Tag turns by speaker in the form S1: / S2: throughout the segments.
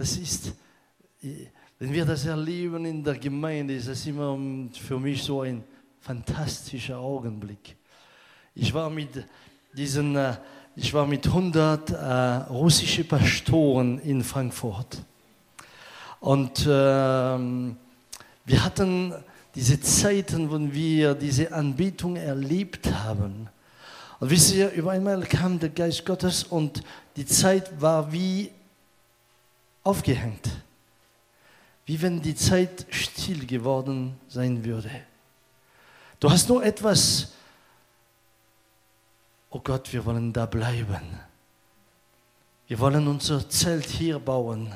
S1: das ist, wenn wir das erleben in der Gemeinde, ist das immer für mich so ein fantastischer Augenblick. Ich war mit diesen, äh, ich war mit 100 äh, russischen Pastoren in Frankfurt. Und äh, wir hatten diese Zeiten, wo wir diese Anbetung erlebt haben. Und wisst ihr, über einmal kam der Geist Gottes und die Zeit war wie aufgehängt. Wie wenn die Zeit still geworden sein würde. Du hast nur etwas, oh Gott, wir wollen da bleiben. Wir wollen unser Zelt hier bauen.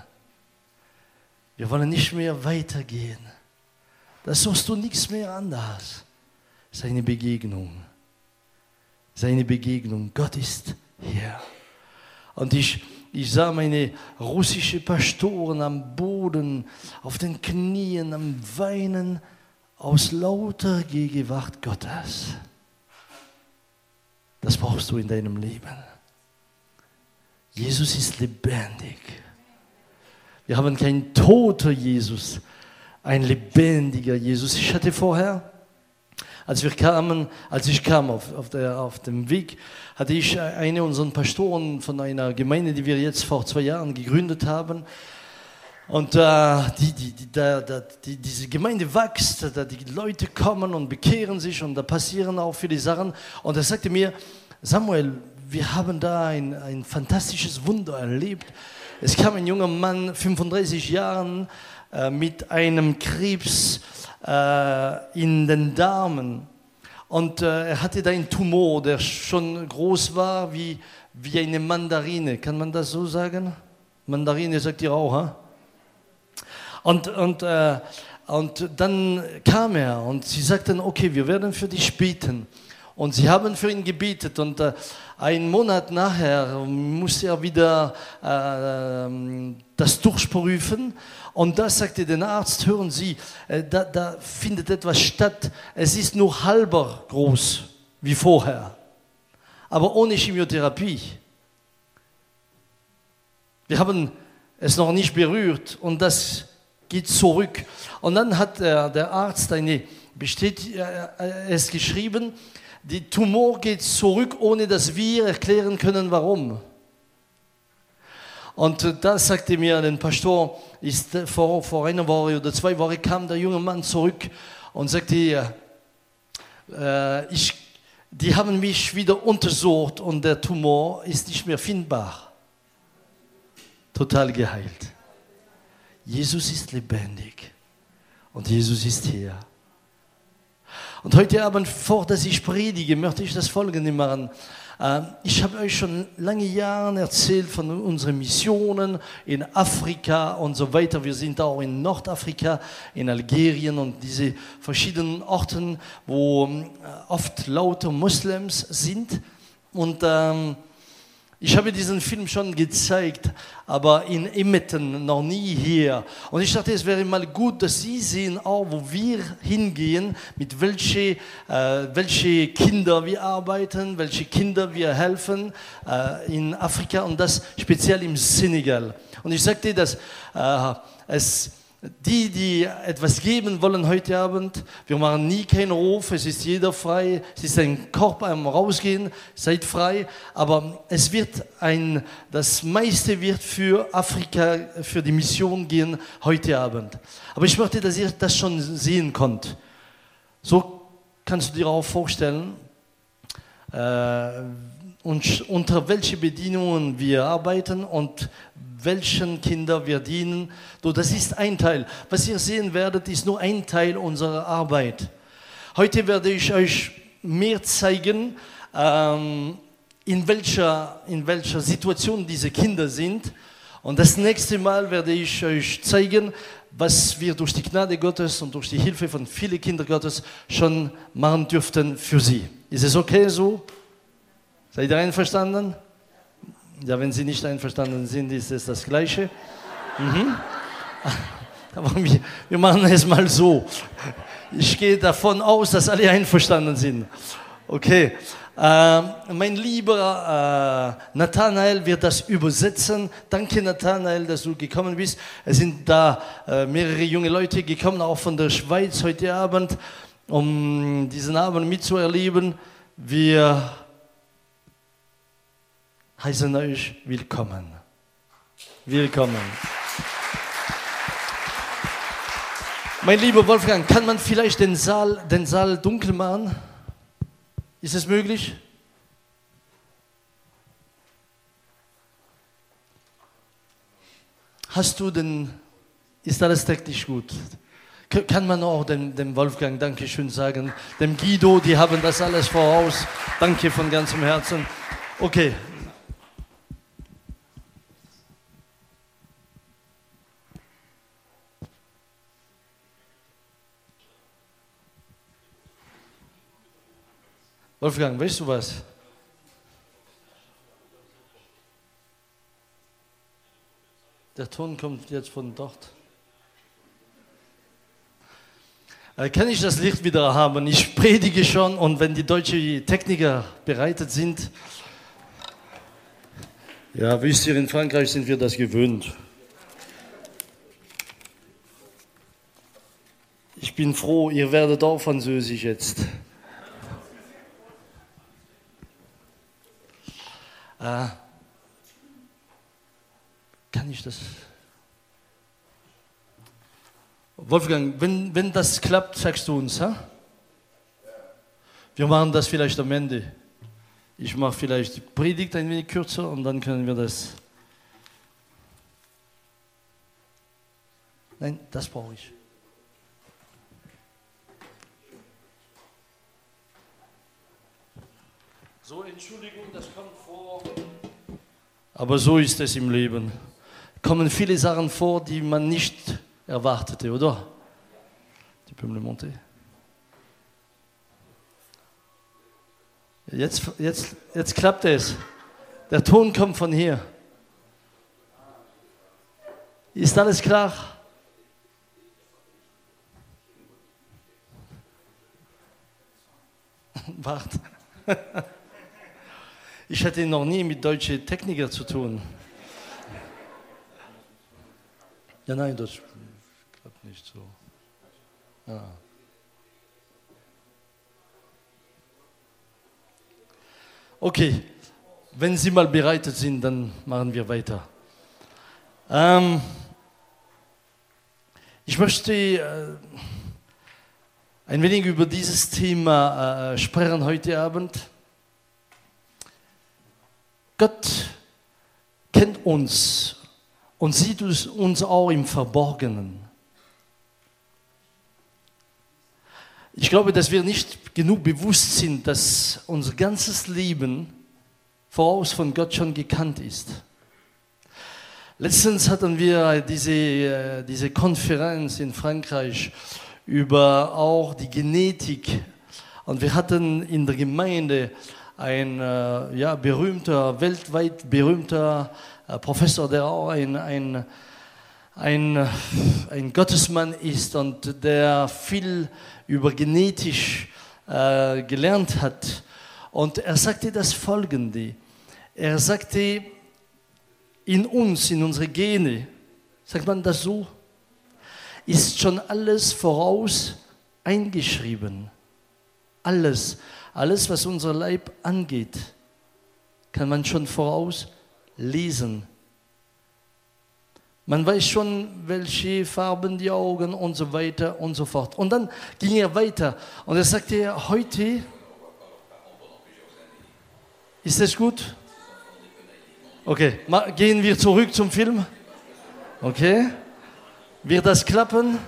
S1: Wir wollen nicht mehr weitergehen. Da suchst du nichts mehr anders. Seine Begegnung. Seine Begegnung. Gott ist hier. Und ich, ich sah meine russischen Pastoren am Boden, auf den Knien, am Weinen aus lauter Gegenwart Gottes. Das brauchst du in deinem Leben. Jesus ist lebendig. Wir haben keinen toter Jesus, ein lebendiger Jesus. Ich hatte vorher, als wir kamen, als ich kam auf, auf, der, auf dem Weg, hatte ich eine unserer Pastoren von einer Gemeinde, die wir jetzt vor zwei Jahren gegründet haben. Und äh, die, die, die, da, da, die, diese Gemeinde wächst, da die Leute kommen und bekehren sich und da passieren auch viele Sachen. Und er sagte mir, Samuel, wir haben da ein, ein fantastisches Wunder erlebt. Es kam ein junger Mann, 35 Jahren, äh, mit einem Krebs äh, in den Darmen. Und äh, er hatte da einen Tumor, der schon groß war wie, wie eine Mandarine. Kann man das so sagen? Mandarine sagt ihr auch, ha? Und, und, äh, und dann kam er und sie sagten, okay, wir werden für dich beten. Und sie haben für ihn gebetet und äh, einen Monat nachher musste er wieder äh, das durchprüfen und da sagte der Arzt, hören Sie, äh, da, da findet etwas statt, es ist nur halber groß wie vorher, aber ohne Chemotherapie. Wir haben es noch nicht berührt und das geht zurück. Und dann hat der, der Arzt eine, besteht, äh, es geschrieben, die Tumor geht zurück, ohne dass wir erklären können, warum. Und da sagte mir ein Pastor, ist vor, vor einer Woche oder zwei Wochen kam der junge Mann zurück und sagte, äh, ich, die haben mich wieder untersucht und der Tumor ist nicht mehr findbar. Total geheilt. Jesus ist lebendig und Jesus ist hier. Und heute Abend, vor dass ich predige, möchte ich das Folgende machen. Ähm, ich habe euch schon lange Jahre erzählt von unseren Missionen in Afrika und so weiter. Wir sind auch in Nordafrika, in Algerien und diese verschiedenen Orten, wo äh, oft lauter Moslems sind. Und ähm, ich habe diesen Film schon gezeigt, aber in Emmetten noch nie hier. Und ich dachte, es wäre mal gut, dass Sie sehen, auch wo wir hingehen, mit welchen äh, welche Kinder wir arbeiten, welche Kinder wir helfen äh, in Afrika und das speziell im Senegal. Und ich sagte, dass äh, es die, die etwas geben wollen heute Abend, wir machen nie keinen Ruf, es ist jeder frei, es ist ein Korb am Rausgehen, seid frei, aber es wird ein, das meiste wird für Afrika, für die Mission gehen heute Abend. Aber ich möchte, dass ihr das schon sehen könnt. So kannst du dir auch vorstellen, äh, und unter welche Bedingungen wir arbeiten und welchen Kinder wir dienen. Das ist ein Teil. Was ihr sehen werdet, ist nur ein Teil unserer Arbeit. Heute werde ich euch mehr zeigen, ähm, in welcher, in welcher Situation diese Kinder sind. Und das nächste Mal werde ich euch zeigen, was wir durch die Gnade Gottes und durch die Hilfe von vielen Kindern Gottes schon machen dürften für sie. Ist es okay so? Seid ihr einverstanden? Ja, wenn Sie nicht einverstanden sind, ist es das Gleiche. Mhm. Aber wir, wir machen es mal so. Ich gehe davon aus, dass alle einverstanden sind. Okay, Äh, mein lieber äh, Nathanael wird das übersetzen. Danke, Nathanael, dass du gekommen bist. Es sind da äh, mehrere junge Leute gekommen, auch von der Schweiz heute Abend, um diesen Abend mitzuerleben. Wir heißen euch willkommen. Willkommen. Mein lieber Wolfgang, kann man vielleicht den Saal, den Saal dunkel machen? Ist es möglich? Hast du den, ist alles technisch gut? Kann man auch dem, dem Wolfgang Dankeschön sagen, dem Guido, die haben das alles voraus. Danke von ganzem Herzen. Okay, Wolfgang, weißt du was? Der Ton kommt jetzt von dort. Äh, kann ich das Licht wieder haben? Ich predige schon und wenn die deutschen Techniker bereitet sind, ja, wisst ihr, in Frankreich sind wir das gewöhnt. Ich bin froh, ihr werdet auch Französisch jetzt. Äh, kann ich das? Wolfgang, wenn, wenn das klappt, sagst du uns, ha? Wir machen das vielleicht am Ende. Ich mache vielleicht die Predigt ein wenig kürzer und dann können wir das. Nein, das brauche ich. So, Entschuldigung, das kommt vor. Aber so ist es im Leben. Kommen viele Sachen vor, die man nicht erwartete, oder? Tu peux me le monter? Jetzt, jetzt, jetzt klappt es. Der Ton kommt von hier. Ist alles klar? Warte. Ich hatte noch nie mit deutschen Technikern zu tun. Ja, nein, das klappt nicht so. Ja. Okay, wenn Sie mal bereitet sind, dann machen wir weiter. Ähm, ich möchte äh, ein wenig über dieses Thema äh, sprechen heute Abend. Gott kennt uns und sieht uns auch im Verborgenen. Ich glaube, dass wir nicht genug bewusst sind, dass unser ganzes Leben voraus von Gott schon gekannt ist. Letztens hatten wir diese, äh, diese Konferenz in Frankreich über auch die Genetik und wir hatten in der Gemeinde ein äh, ja, berühmter, weltweit berühmter äh, Professor, der auch ein, ein, ein, ein Gottesmann ist und der viel über genetisch äh, gelernt hat. Und er sagte das Folgende. Er sagte, in uns, in unsere Gene, sagt man das so, ist schon alles voraus eingeschrieben. Alles. Alles, was unser Leib angeht, kann man schon voraus lesen. Man weiß schon, welche Farben die Augen und so weiter und so fort. Und dann ging er weiter und er sagte, heute ist es gut? Okay, gehen wir zurück zum Film. Okay, wird das klappen?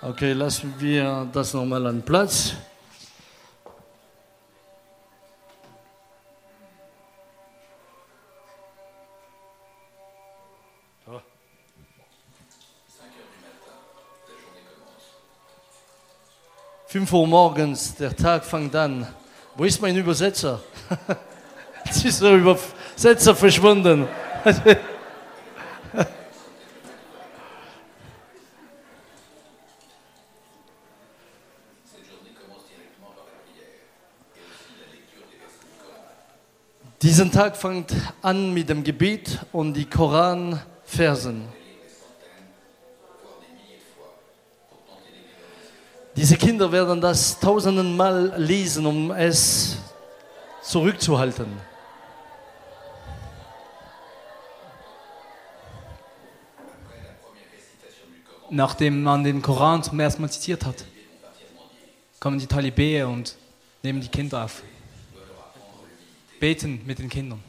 S1: Okay, lassen wir das nochmal an Platz. Fünf Uhr morgens, der Tag fängt an. Wo ist mein Übersetzer? Jetzt ist der Übersetzer verschwunden. Diesen Tag fängt an mit dem Gebet und die Koranversen. Diese Kinder werden das tausenden Mal lesen, um es zurückzuhalten.
S2: Nachdem man den Koran zum ersten Mal zitiert hat, kommen die Talibä und nehmen die Kinder auf. Beten mit den Kindern.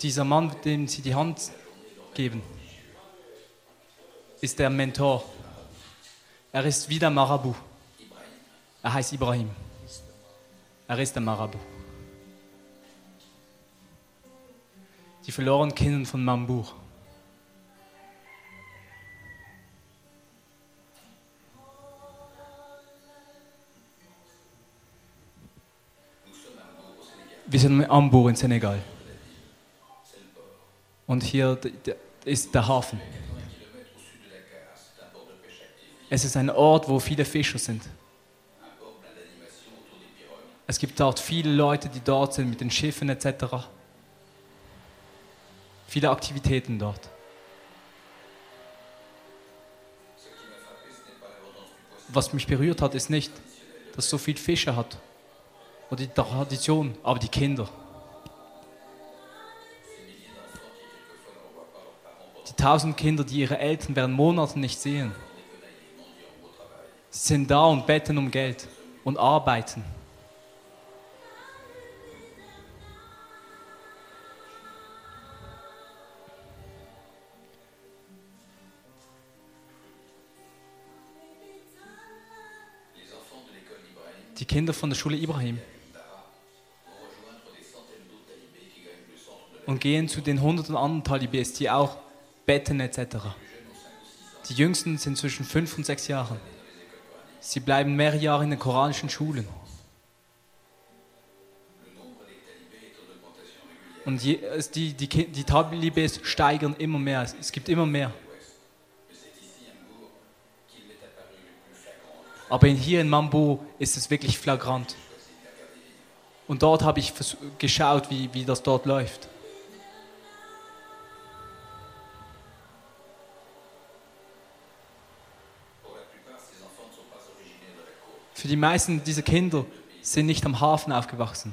S2: Dieser Mann, dem sie die Hand geben, ist der Mentor. Er ist wie der Marabu. Er heißt Ibrahim. Er ist der Marabu. Die verlorenen Kinder von Mambu. Wir sind in Ambour in Senegal. Und hier ist der Hafen. Es ist ein Ort, wo viele Fischer sind. Es gibt dort viele Leute, die dort sind mit den Schiffen etc. Viele Aktivitäten dort. Was mich berührt hat, ist nicht, dass so viel Fische hat oder die Tradition, aber die Kinder. Die tausend Kinder, die ihre Eltern während Monaten nicht sehen. Sind da und betten um Geld und arbeiten. Die Kinder von der Schule Ibrahim und gehen zu den hunderten anderen Talibés, die auch betten etc. Die Jüngsten sind zwischen fünf und sechs Jahren. Sie bleiben mehrere Jahre in den koranischen Schulen. Und die, die, Ki- die Talibés steigern immer mehr. Es- gibt immer mehr. Aber hier in Mambo ist es wirklich flagrant. Und dort habe ich geschaut, wie, wie das dort läuft. Für die meisten dieser Kinder sind nicht am Hafen aufgewachsen.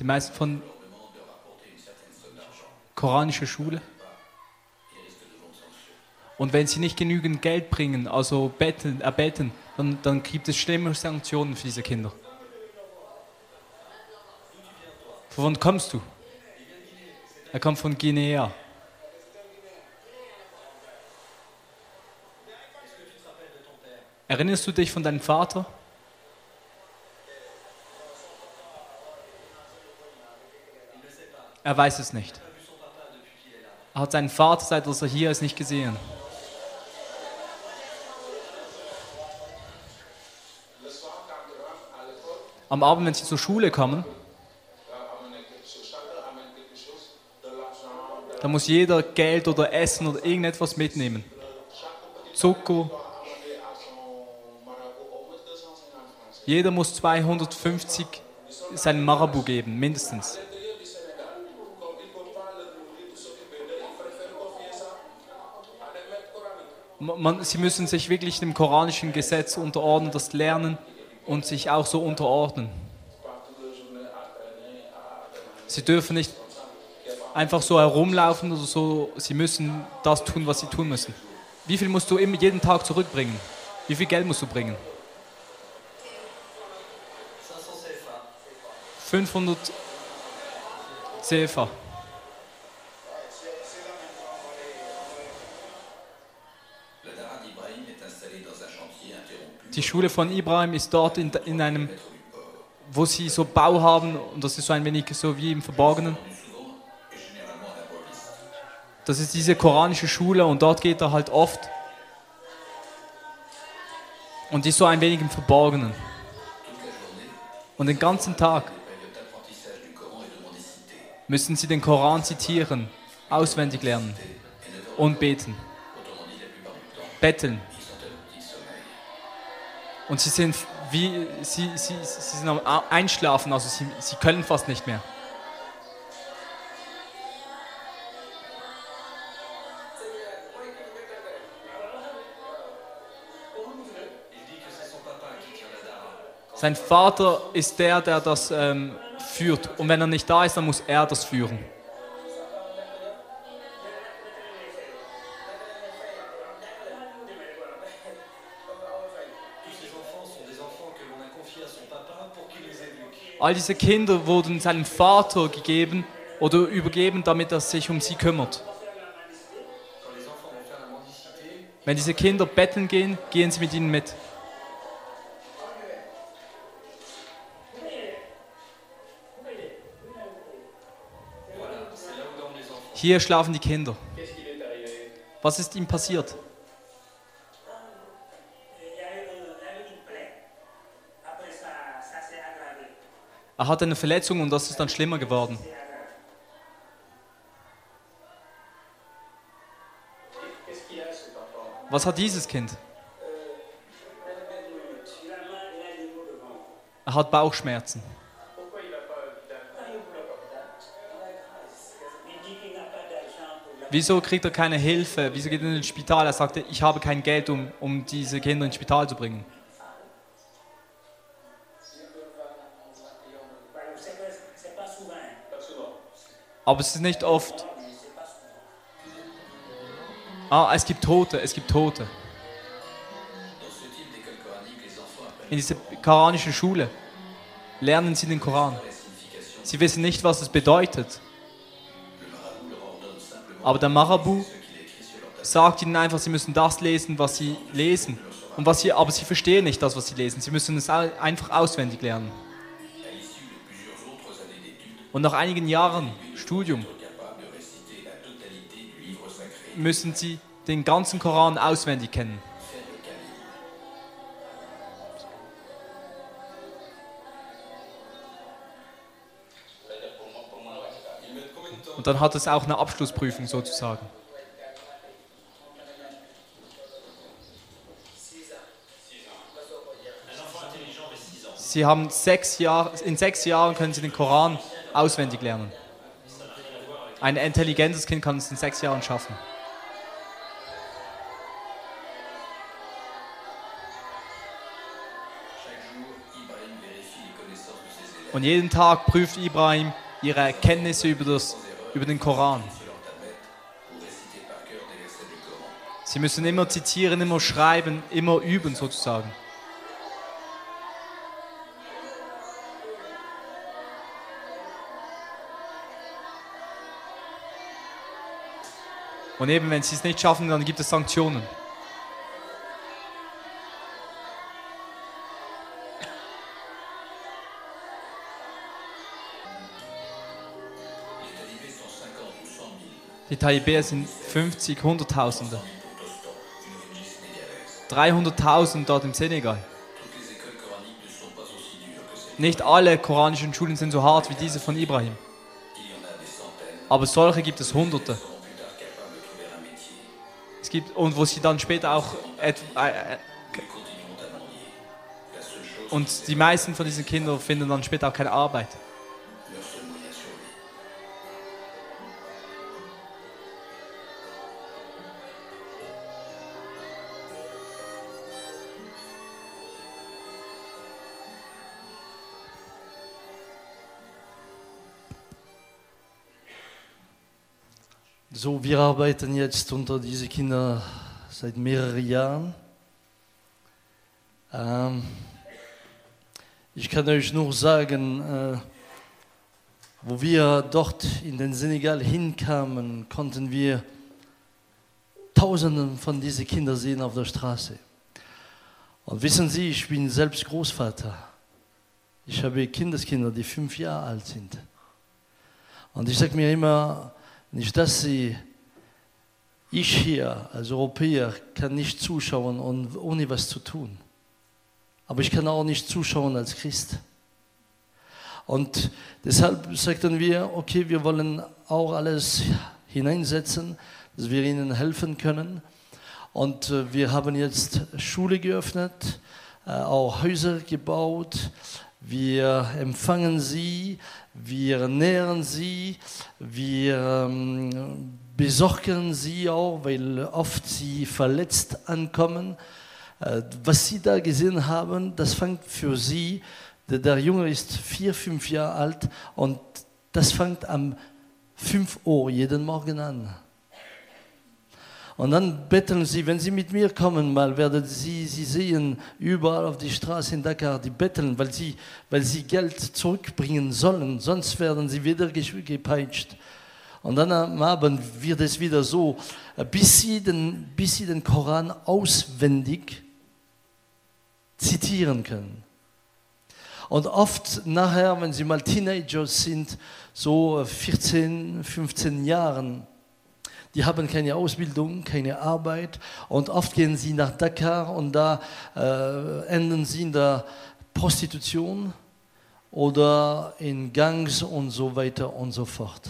S2: Die meisten von koranischer Schule. Und wenn sie nicht genügend Geld bringen, also beten, erbeten, dann, dann gibt es schlimme Sanktionen für diese Kinder. Von wann kommst du? Er kommt von Guinea. Erinnerst du dich von deinem Vater? Er weiß es nicht. Er hat seinen Vater, seit er hier ist, nicht gesehen. Am Abend, wenn sie zur Schule kommen, da muss jeder Geld oder Essen oder irgendetwas mitnehmen. Zucker. Jeder muss 250 seinen Marabu geben, mindestens. Man, sie müssen sich wirklich dem koranischen Gesetz unterordnen, das lernen und sich auch so unterordnen. Sie dürfen nicht einfach so herumlaufen oder so, sie müssen das tun, was sie tun müssen. Wie viel musst du jeden Tag zurückbringen? Wie viel Geld musst du bringen? 500 CFA. Die Schule von Ibrahim ist dort in, in einem, wo sie so Bau haben und das ist so ein wenig so wie im Verborgenen. Das ist diese koranische Schule und dort geht er halt oft. Und ist so ein wenig im Verborgenen. Und den ganzen Tag müssen sie den Koran zitieren, auswendig lernen und beten. betteln. Und sie sind wie, sie, sie, sie sind am Einschlafen, also sie, sie können fast nicht mehr. Sein Vater ist der, der das ähm, führt. Und wenn er nicht da ist, dann muss er das führen. All diese Kinder wurden seinem Vater gegeben oder übergeben, damit er sich um sie kümmert. Wenn diese Kinder betteln gehen, gehen sie mit ihnen mit. Hier schlafen die Kinder. Was ist ihm passiert? Er hatte eine Verletzung und das ist dann schlimmer geworden. Was hat dieses Kind? Er hat Bauchschmerzen. Wieso kriegt er keine Hilfe? Wieso geht er ins Spital? Er sagte, ich habe kein Geld, um, um diese Kinder ins Spital zu bringen. Aber es ist nicht oft. Ah, es gibt Tote, es gibt Tote. In dieser koranischen Schule lernen sie den Koran. Sie wissen nicht, was es bedeutet. Aber der Marabu sagt ihnen einfach, sie müssen das lesen, was sie lesen. Und was sie, aber sie verstehen nicht das, was sie lesen. Sie müssen es einfach auswendig lernen. Und nach einigen Jahren Studium müssen sie den ganzen Koran auswendig kennen. Und dann hat es auch eine Abschlussprüfung sozusagen. Sie haben sechs Jahre, in sechs Jahren können Sie den Koran auswendig lernen. Ein intelligentes Kind kann es in sechs Jahren schaffen. Und jeden Tag prüft Ibrahim ihre Erkenntnisse über das über den Koran. Sie müssen immer zitieren, immer schreiben, immer üben sozusagen. Und eben, wenn sie es nicht schaffen, dann gibt es Sanktionen. Die Taliban sind 50, Hunderttausende. 300.000 dort im Senegal. Nicht alle koranischen Schulen sind so hart wie diese von Ibrahim. Aber solche gibt es Hunderte. Es gibt, und wo sie dann später auch. Äh, äh, und die meisten von diesen Kindern finden dann später auch keine Arbeit.
S1: So, wir arbeiten jetzt unter diese Kinder seit mehreren Jahren. Ähm, ich kann euch nur sagen, äh, wo wir dort in den Senegal hinkamen, konnten wir Tausenden von diesen Kindern sehen auf der Straße. Und wissen Sie, ich bin selbst Großvater. Ich habe Kindeskinder, die fünf Jahre alt sind. Und ich sage mir immer, nicht, dass sie, ich hier als Europäer kann nicht zuschauen, und, ohne was zu tun. Aber ich kann auch nicht zuschauen als Christ. Und deshalb sagten wir, okay, wir wollen auch alles hineinsetzen, dass wir ihnen helfen können. Und äh, wir haben jetzt Schule geöffnet, äh, auch Häuser gebaut. Wir empfangen sie, wir nähren sie, wir ähm, besorgen sie auch, weil oft sie verletzt ankommen. Äh, was sie da gesehen haben, das fängt für sie, der, der Junge ist vier, fünf Jahre alt und das fängt am 5 Uhr jeden Morgen an. Und dann betteln sie, wenn sie mit mir kommen, mal werden sie, sie sehen überall auf die Straße in Dakar, die betteln, weil sie, weil sie Geld zurückbringen sollen, sonst werden sie wieder gepeitscht. Und dann am Abend wird es wieder so, bis sie den, bis sie den Koran auswendig zitieren können. Und oft nachher, wenn sie mal Teenagers sind, so 14, 15 Jahren, die haben keine Ausbildung, keine Arbeit und oft gehen sie nach Dakar und da äh, enden sie in der Prostitution oder in Gangs und so weiter und so fort.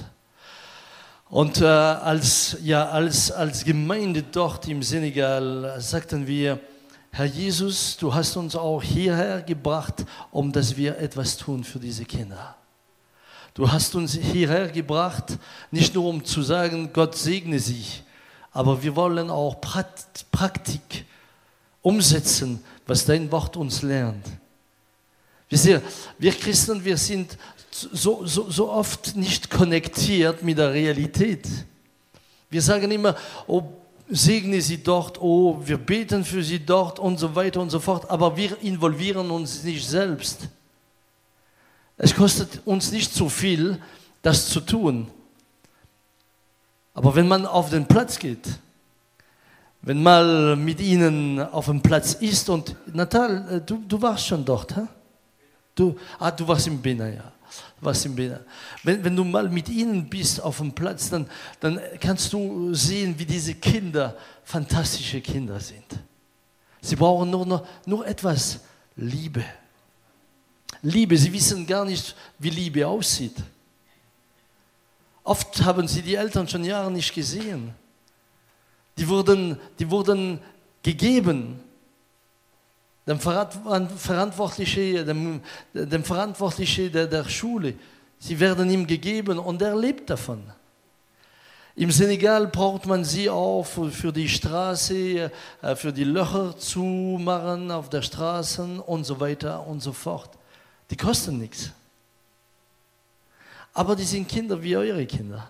S1: Und äh, als, ja, als, als Gemeinde dort im Senegal sagten wir, Herr Jesus, du hast uns auch hierher gebracht, um dass wir etwas tun für diese Kinder. Du hast uns hierher gebracht, nicht nur um zu sagen, Gott segne sie, aber wir wollen auch Praktik umsetzen, was dein Wort uns lernt. Wir, wir Christen, wir sind so, so, so oft nicht konnektiert mit der Realität. Wir sagen immer, oh, segne sie dort, oh, wir beten für sie dort und so weiter und so fort, aber wir involvieren uns nicht selbst. Es kostet uns nicht so viel, das zu tun. Aber wenn man auf den Platz geht, wenn man mit ihnen auf dem Platz ist und Natal, äh, du, du warst schon dort, hä? Du, ah, du warst im Bina, ja was im Binnen. Wenn, wenn du mal mit ihnen bist auf dem Platz, dann, dann kannst du sehen, wie diese Kinder fantastische Kinder sind. Sie brauchen nur, nur, nur etwas Liebe. Liebe, sie wissen gar nicht, wie Liebe aussieht. Oft haben sie die Eltern schon Jahre nicht gesehen. Die wurden, die wurden gegeben dem Verantwortliche, dem, dem Verantwortliche der, der Schule. Sie werden ihm gegeben und er lebt davon. Im Senegal braucht man sie auch für die Straße, äh, für die Löcher zu machen auf der Straße und so weiter und so fort. Die kosten nichts. Aber die sind Kinder wie eure Kinder.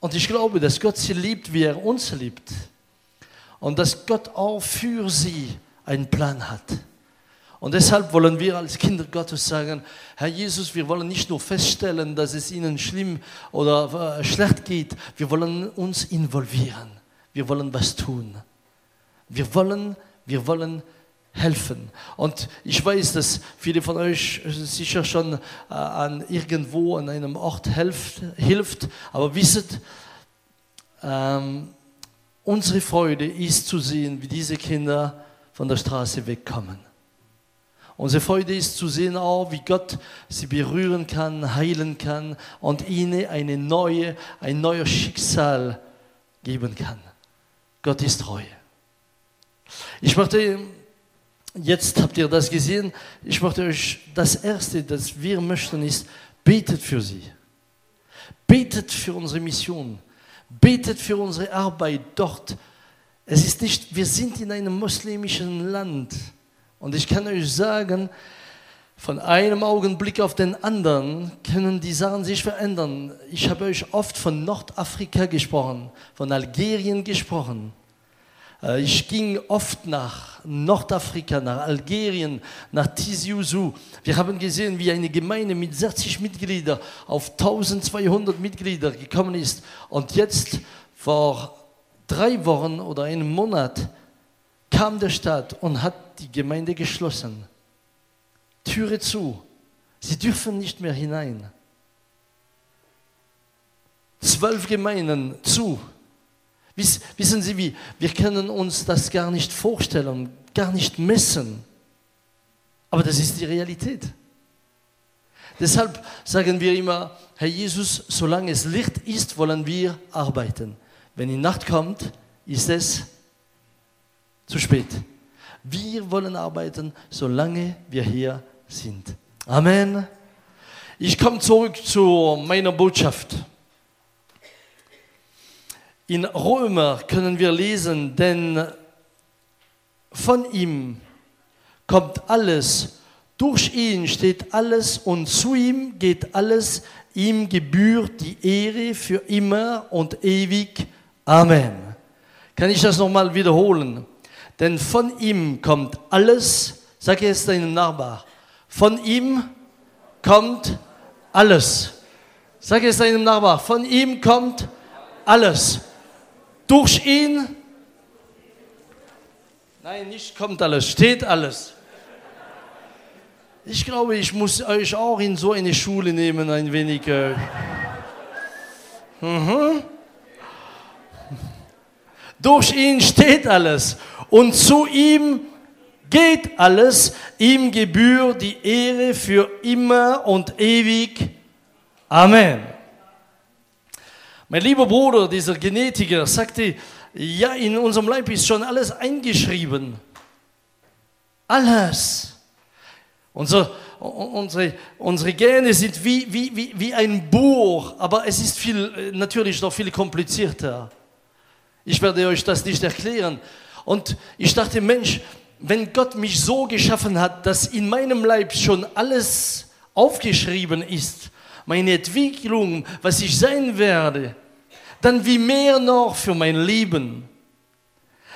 S1: Und ich glaube, dass Gott sie liebt, wie er uns liebt und dass Gott auch für sie einen Plan hat. Und deshalb wollen wir als Kinder Gottes sagen, Herr Jesus, wir wollen nicht nur feststellen, dass es ihnen schlimm oder äh, schlecht geht, wir wollen uns involvieren. Wir wollen was tun. Wir wollen, wir wollen helfen. Und ich weiß, dass viele von euch sicher schon äh, an irgendwo an einem Ort helft, hilft, aber wisset, ähm, Unsere Freude ist zu sehen, wie diese Kinder von der Straße wegkommen. Unsere Freude ist zu sehen auch, wie Gott sie berühren kann, heilen kann und ihnen eine neue, ein neues Schicksal geben kann. Gott ist treu. Ich möchte, jetzt habt ihr das gesehen, ich möchte euch das Erste, das wir möchten, ist, betet für sie. Betet für unsere Mission. Betet für unsere Arbeit dort. Es ist nicht, wir sind in einem muslimischen Land. Und ich kann euch sagen, von einem Augenblick auf den anderen können die Sachen sich verändern. Ich habe euch oft von Nordafrika gesprochen, von Algerien gesprochen. Äh, ich ging oft nach Nordafrika, nach Algerien, nach Tizi. Wir haben gesehen, wie eine Gemeinde mit 60 Mitgliedern auf 1200 Mitglieder gekommen ist. Und jetzt, vor drei Wochen oder einem Monat, kam der Staat und hat die Gemeinde geschlossen. Türe zu. Sie dürfen nicht mehr hinein. Zwölf Gemeinden zu. Wissen Sie wie, wir können uns das gar nicht vorstellen, gar nicht messen. Aber das ist die Realität. Deshalb sagen wir immer, Herr Jesus, solange es Licht ist, wollen wir arbeiten. wenn die Nacht kommt, ist es zu spät. Wir wollen arbeiten, solange wir hier sind. Amen. Ich komme zurück zu meiner Botschaft. In Römer können wir lesen, denn von ihm kommt alles, durch ihn steht alles und zu ihm geht alles, ihm gebührt die Ehre für immer und ewig. Amen. Kann ich das nochmal wiederholen? Denn von ihm kommt alles, sag jetzt deinem Nachbar, von ihm kommt alles. Sag jetzt deinem Nachbar, von ihm kommt alles. Durch ihn, nein, nicht kommt alles, steht alles. Ich glaube, ich muss euch auch in so eine Schule nehmen, ein wenig. Äh, mhm. Durch ihn steht alles und zu ihm geht alles, ihm gebührt die Ehre für immer und ewig. Amen. Mein lieber Bruder, dieser Genetiker, sagte, ja, in unserem Leib ist schon alles eingeschrieben. Alles. Unser, unsere, unsere Gene sind wie, wie, wie, wie ein Buch, aber es ist viel, natürlich noch viel komplizierter. Ich werde euch das nicht erklären. Und ich dachte, Mensch, wenn Gott mich so geschaffen hat, dass in meinem Leib schon alles aufgeschrieben ist, meine Entwicklung, was ich sein werde, dann wie mehr noch für mein Leben.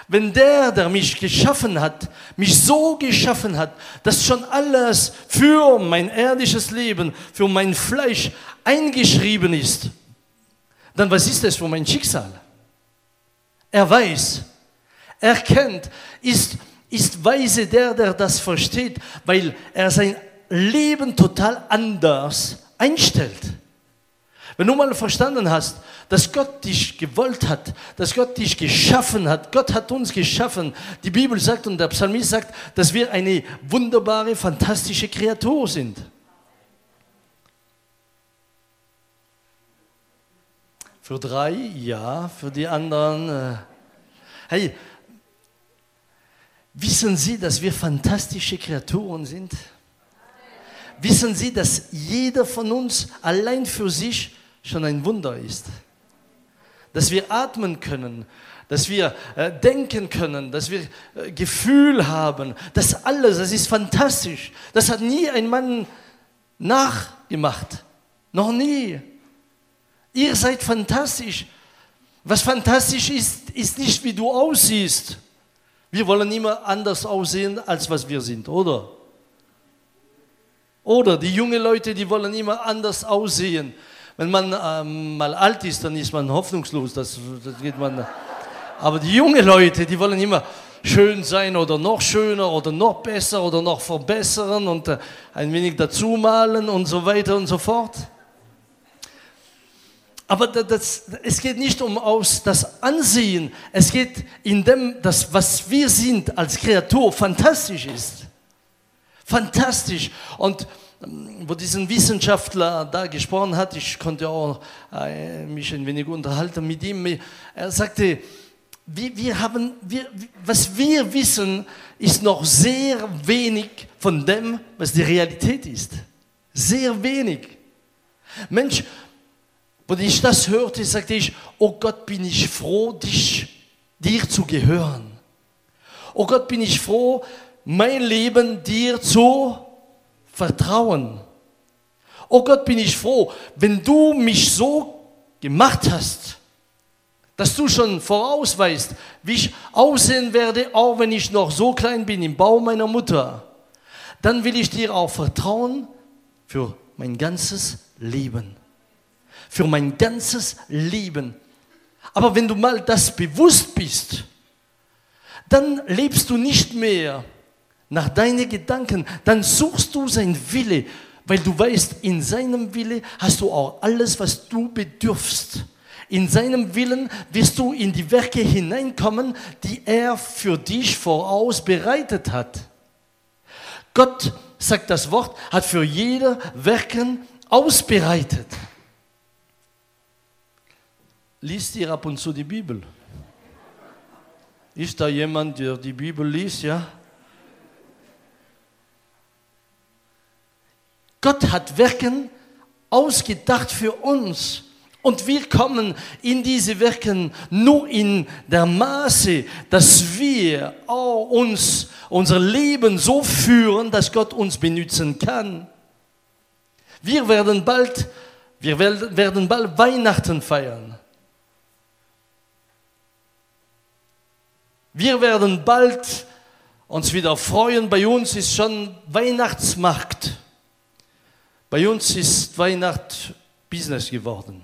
S1: Wenn der, der mich geschaffen hat, mich so geschaffen hat, dass schon alles für mein irdisches Leben, für mein Fleisch eingeschrieben ist, dann was ist das für mein Schicksal? Er weiß, er kennt, ist, ist weise der, der das versteht, weil er sein Leben total anders einstellt. Wenn du mal verstanden hast, dass Gott dich gewollt hat, dass Gott dich geschaffen hat, Gott hat uns geschaffen. Die Bibel sagt und der Psalmist sagt, dass wir eine wunderbare, fantastische Kreatur sind. Für drei, ja, für die anderen. Äh, hey, wissen Sie, dass wir fantastische Kreaturen sind? Wissen Sie, dass jeder von uns allein für sich schon ein Wunder ist? Dass wir atmen können, dass wir äh, denken können, dass wir äh, Gefühl haben. Das alles, das ist fantastisch. Das hat nie ein Mann nachgemacht. Noch nie. Ihr seid fantastisch. Was fantastisch ist, ist nicht, wie du aussiehst. Wir wollen immer anders aussehen, als was wir sind, oder? Oder die jungen Leute, die wollen immer anders aussehen. Wenn man ähm, mal alt ist, dann ist man hoffnungslos. Das, das geht man. Aber die jungen Leute, die wollen immer schön sein oder noch schöner oder noch besser oder noch verbessern und äh, ein wenig dazu malen und so weiter und so fort. Aber das, es geht nicht um aus das Ansehen, es geht in dem, dass was wir sind als Kreatur fantastisch ist. Fantastisch. Und wo diesen Wissenschaftler da gesprochen hat, ich konnte auch äh, mich ein wenig unterhalten mit ihm, er sagte, wir, wir haben, wir, was wir wissen, ist noch sehr wenig von dem, was die Realität ist. Sehr wenig. Mensch, als ich das hörte, sagte ich, oh Gott, bin ich froh, dich, dir zu gehören. Oh Gott, bin ich froh, mein Leben dir zu vertrauen. Oh Gott, bin ich froh, wenn du mich so gemacht hast, dass du schon vorausweist, wie ich aussehen werde, auch wenn ich noch so klein bin im Bau meiner Mutter, dann will ich dir auch vertrauen für mein ganzes Leben für mein ganzes Leben. Aber wenn du mal das bewusst bist, dann lebst du nicht mehr nach deinen Gedanken, dann suchst du sein Wille, weil du weißt, in seinem Wille hast du auch alles, was du bedürfst. In seinem Willen wirst du in die Werke hineinkommen, die er für dich voraus bereitet hat. Gott, sagt das Wort, hat für jeder Werken ausbereitet. liest ihr ab und zu die Bibel? Ist da jemand, der die Bibel liest, ja? Gott hat Werken ausgedacht für uns. Und wir kommen in diese Werken nur in der Maße, dass wir auch uns, unser Leben so führen, dass Gott uns benutzen kann. Wir werden bald, wir werden bald Weihnachten feiern. Wir werden bald uns wieder freuen. Bei uns ist schon Weihnachtsmarkt. Bei uns ist Weihnacht Business geworden.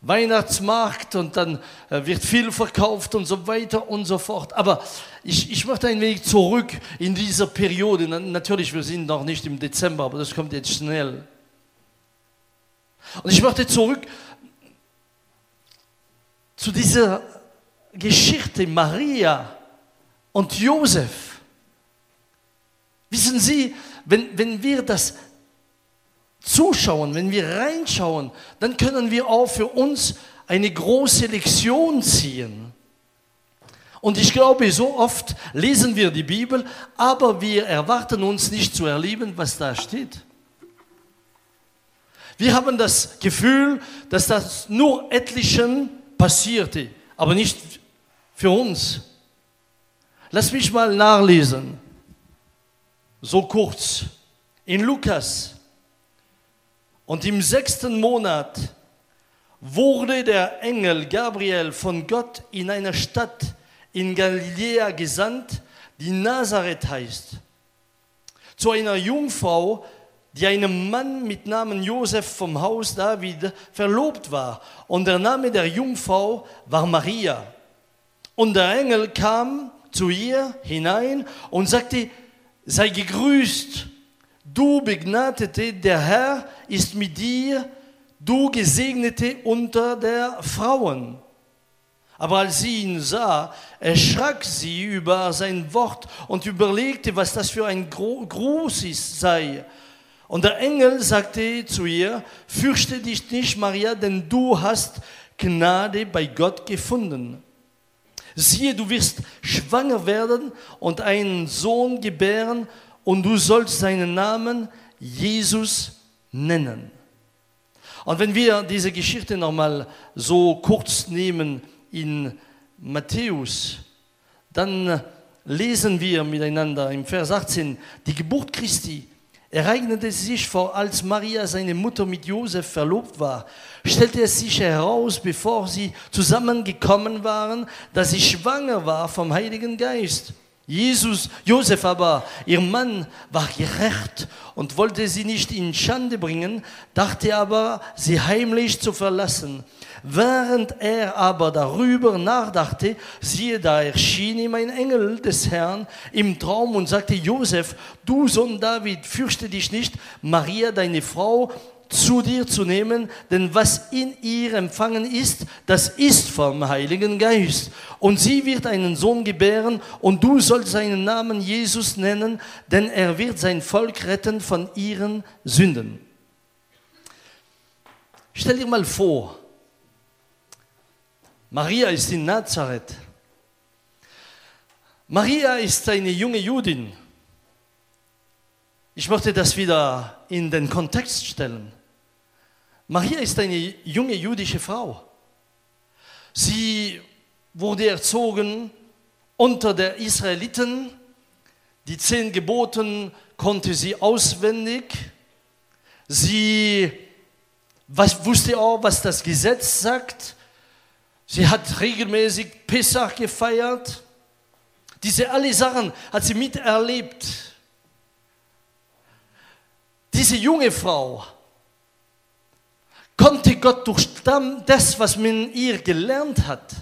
S1: Weihnachtsmarkt und dann äh, wird viel verkauft und so weiter und so fort. Aber ich, ich möchte ein wenig zurück in dieser Periode. Natürlich, wir sind noch nicht im Dezember, aber das kommt jetzt schnell. Und ich möchte zurück zu dieser Geschichte Maria und Josef. Wissen Sie, wenn, wenn wir das zuschauen, wenn wir reinschauen, dann können wir auch für uns eine große Lektion ziehen. Und ich glaube, so oft lesen wir die Bibel, aber wir erwarten uns nicht zu erleben, was da steht. Wir haben das Gefühl, dass das nur etlichen passierte, aber nicht für uns. Lass mich mal nachlesen, so kurz. In Lukas und im sechsten Monat wurde der Engel Gabriel von Gott in einer Stadt in Galiläa gesandt, die Nazareth heißt, zu einer Jungfrau, die einem Mann mit Namen Josef vom Haus David verlobt war. Und der Name der Jungfrau war Maria. Und der Engel kam zu ihr hinein und sagte, sei gegrüßt, Du Begnadete, der Herr ist mit dir, du Gesegnete unter der Frauen. Aber als sie ihn sah, erschrak sie über sein Wort und überlegte, was das für ein Gruß sei. Und der Engel sagte zu ihr, fürchte dich nicht, Maria, denn du hast Gnade bei Gott gefunden. Siehe, du wirst schwanger werden und einen Sohn gebären und du sollst seinen Namen Jesus nennen. Und wenn wir diese Geschichte nochmal so kurz nehmen in Matthäus, dann lesen wir miteinander im Vers 18, die Geburt Christi ereignete sich vor, als Maria, seine Mutter, mit Josef verlobt war. Stellte es sich heraus, bevor sie zusammengekommen waren, dass sie schwanger war vom Heiligen Geist. Jesus, Josef aber, ihr Mann, war gerecht und wollte sie nicht in Schande bringen, dachte aber, sie heimlich zu verlassen. Während er aber darüber nachdachte, siehe, da erschien ihm ein Engel des Herrn im Traum und sagte, Josef, du Sohn David, fürchte dich nicht, Maria, deine Frau, zu dir zu nehmen, denn was in ihr empfangen ist, das ist vom Heiligen Geist. Und sie wird einen Sohn gebären und du sollst seinen Namen Jesus nennen, denn er wird sein Volk retten von ihren Sünden. Stell dir mal vor, Maria ist in Nazareth. Maria ist eine junge Judin. Ich möchte das wieder in den Kontext stellen. Maria ist eine junge jüdische Frau. Sie wurde erzogen unter der Israeliten. Die zehn Geboten konnte sie auswendig. Sie wusste auch, was das Gesetz sagt. Sie hat regelmäßig Pessach gefeiert. Diese alle Sachen hat sie miterlebt. Diese junge Frau konnte Gott durch das, was man ihr gelernt hat.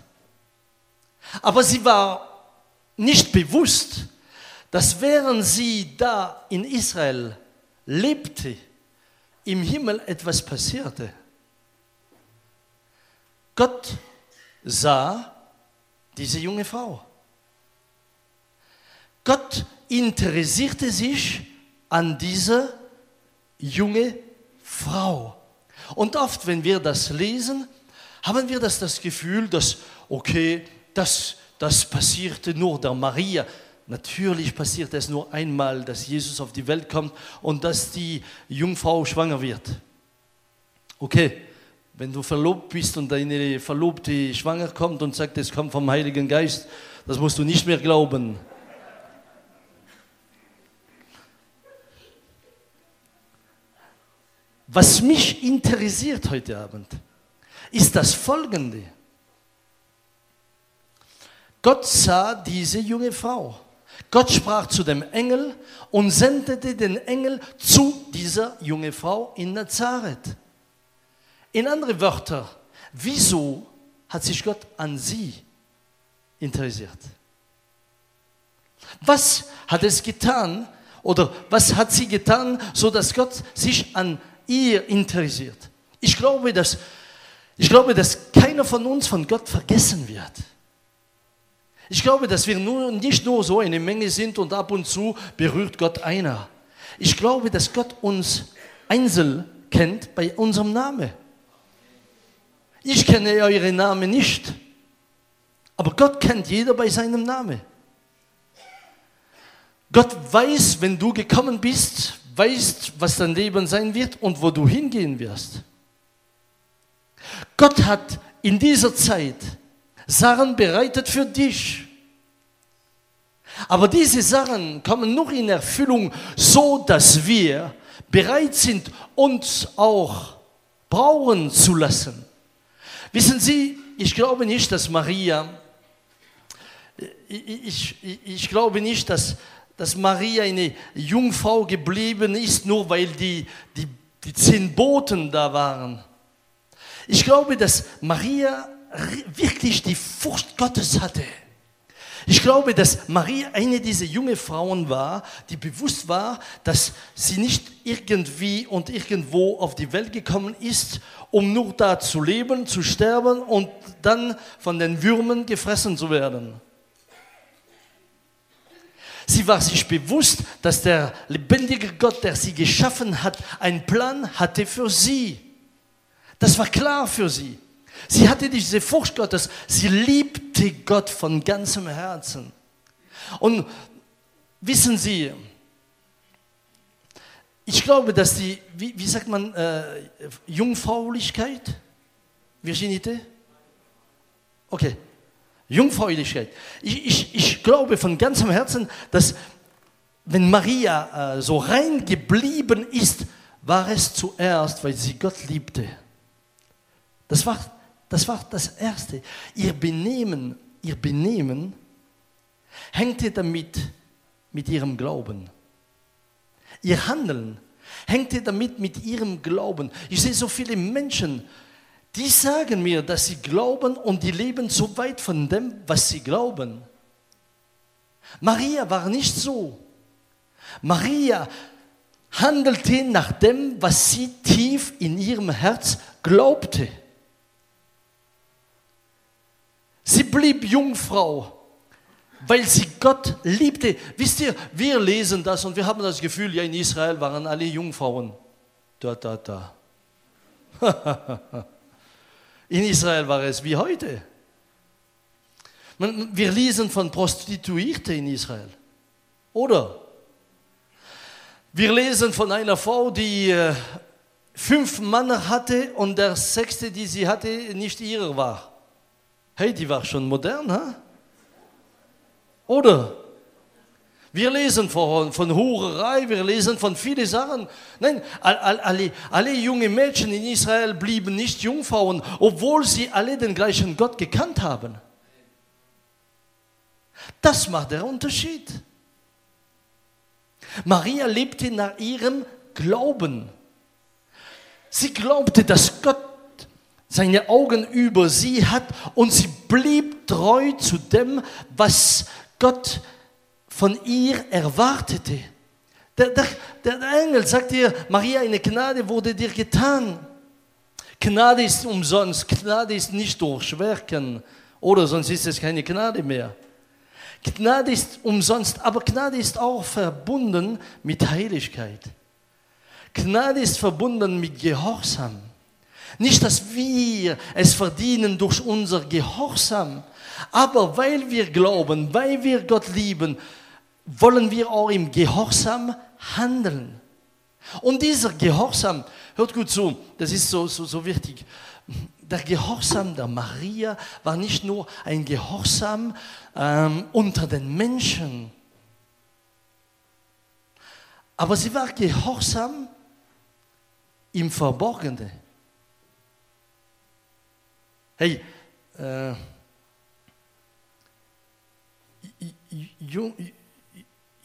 S1: Aber sie war nicht bewusst, dass während sie da in Israel lebte, im Himmel etwas passierte. Gott sah diese junge Frau. Gott interessierte sich an diese junge Frau. Und oft, wenn wir das lesen, Haben wir das, das Gefühl, dass, okay, das, das passierte nur der Maria? Natürlich passiert es nur einmal, dass Jesus auf die Welt kommt und dass die Jungfrau schwanger wird. Okay, wenn du verlobt bist und deine Verlobte schwanger kommt und sagt, es kommt vom Heiligen Geist, das musst du nicht mehr glauben. Was mich interessiert heute Abend, ist das Folgende. Gott sah diese junge Frau. Gott sprach zu dem Engel und sendete den Engel zu dieser jungen Frau in Nazareth. In andere Wörter, wieso hat sich Gott an sie interessiert? Was hat es getan oder was hat sie getan, so dass Gott sich an ihr interessiert? Ich glaube, dass, ich glaube, dass keiner von uns von Gott vergessen wird. Ich glaube, dass wir nur, nicht nur so eine Menge sind und ab und zu berührt Gott einer. Ich glaube, dass Gott uns einzeln kennt bei unserem Namen. Ich kenne eure Namen nicht, aber Gott kennt jeder bei seinem Namen. Gott weiß, wenn du gekommen bist, weiß, was dein Leben sein wird und wo du hingehen wirst. Gott hat in dieser Zeit Sachen bereitet für dich. Aber diese Sachen kommen nur in Erfüllung, so dass wir bereit sind, uns auch brauchen zu lassen. Wissen Sie, ich glaube nicht, dass Maria, ich, ich, ich glaube nicht, dass, dass Maria eine Jungfrau geblieben ist, nur weil die, die, die zehn Boten da waren. Ich glaube, dass Maria wirklich die Furcht Gottes hatte. Ich glaube, dass Maria eine dieser jungen Frauen war, die bewusst war, dass sie nicht irgendwie und irgendwo auf die Welt gekommen ist, um nur da zu leben, zu sterben und dann von den Würmern gefressen zu werden. Sie war sich bewusst, dass der lebendige Gott, der sie geschaffen hat, einen Plan hatte für sie. Das war klar für sie. Sie hatte diese Furcht Gottes. Sie liebte Gott von ganzem Herzen. Und wissen Sie, ich glaube, dass die, wie, wie sagt man, äh, Jungfräulichkeit, Virginität? Okay, Jungfräulichkeit. Ich, ich, ich glaube von ganzem Herzen, dass wenn Maria äh, so rein geblieben ist, war es zuerst, weil sie Gott liebte. Das war das war das Erste. Ihr Benehmen, ihr Benehmen hängte damit mit ihrem Glauben. Ihr Handeln hängte damit mit ihrem Glauben. Ich sehe so viele Menschen, die sagen mir, dass sie glauben und die leben so weit von dem, was sie glauben. Maria war nicht so. Maria handelte nach dem, was sie tief in ihrem Herz glaubte. Sie blieb Jungfrau, weil sie Gott liebte. Wisst ihr, wir lesen das und wir haben das Gefühl, ja, in Israel waren alle Jungfrauen. Da, da, da. in Israel war es wie heute. Wir lesen von Prostituierten in Israel. Oder? Wir lesen von einer Frau, die äh, fünf Männer hatte und der sechste, die sie hatte, nicht ihrer war. Hey, die war schon modern, ha? Oder? Wir lesen von, von Hurerei, wir lesen von vielen Sachen. Nein, alle, alle, alle junge Mädchen in Israel blieben nicht Jungfrauen, obwohl sie alle den gleichen Gott gekannt haben. Das macht der Unterschied. Maria lebte nach ihrem Glauben. Sie glaubte, dass Gott seine Augen über sie hat und sie blieb treu zu dem, was Gott von ihr erwartete. Der, der, der Engel sagt ihr, Maria, eine Gnade wurde dir getan. Gnade ist umsonst, Gnade ist nicht durch Werken, oder sonst ist es keine Gnade mehr. Gnade ist umsonst, aber Gnade ist auch verbunden mit Heiligkeit. Gnade ist verbunden mit Gehorsam. Nicht, dass wir es verdienen durch unser Gehorsam, aber weil wir glauben, weil wir Gott lieben, wollen wir auch im Gehorsam handeln. Und dieser Gehorsam, hört gut zu, das ist so, so, so wichtig. Der Gehorsam der Maria war nicht nur ein Gehorsam ähm, unter den Menschen, aber sie war Gehorsam im Verborgenen. Hey, äh,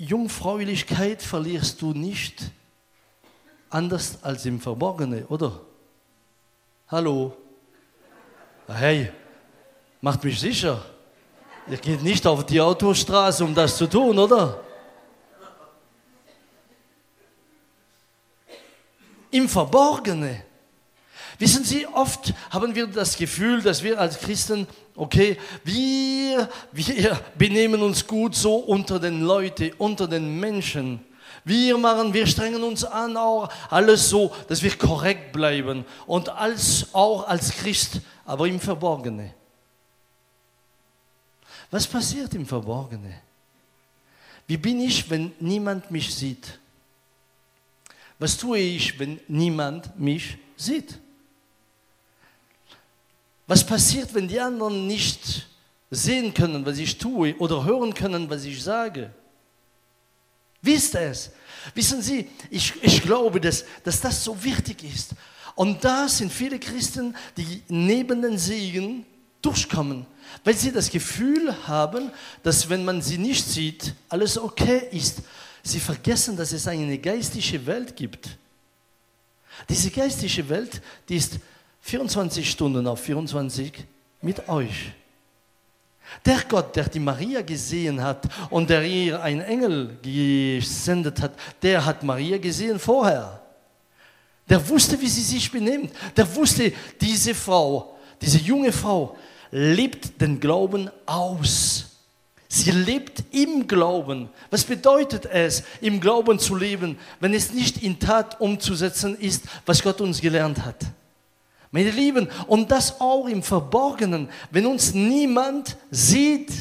S1: Jungfräulichkeit verlierst du nicht anders als im Verborgenen, oder? Hallo? Hey, macht mich sicher. Ihr geht nicht auf die Autostraße, um das zu tun, oder? Im Verborgenen. Wissen Sie, oft haben wir das Gefühl, dass wir als Christen, okay, wir, wir benehmen uns gut so unter den Leuten, unter den Menschen. Wir machen, wir strengen uns an, auch alles so, dass wir korrekt bleiben und als, auch als Christ, aber im Verborgenen. Was passiert im Verborgenen? Wie bin ich, wenn niemand mich sieht? Was tue ich, wenn niemand mich sieht? Was passiert, wenn die anderen nicht sehen können, was ich tue oder hören können, was ich sage? Wisst es? Wissen Sie, ich, ich glaube, dass, dass das so wichtig ist. Und da sind viele Christen, die neben den Segen durchkommen, weil sie das Gefühl haben, dass wenn man sie nicht sieht, alles okay ist. Sie vergessen, dass es eine geistige Welt gibt. Diese geistige Welt, die ist 24 Stunden auf 24 mit euch. Der Gott, der die Maria gesehen hat und der ihr einen Engel gesendet hat, der hat Maria gesehen vorher. Der wusste, wie sie sich benimmt. Der wusste, diese Frau, diese junge Frau lebt den Glauben aus. Sie lebt im Glauben. Was bedeutet es, im Glauben zu leben, wenn es nicht in Tat umzusetzen ist, was Gott uns gelernt hat? Meine Lieben, und das auch im Verborgenen, wenn uns niemand sieht.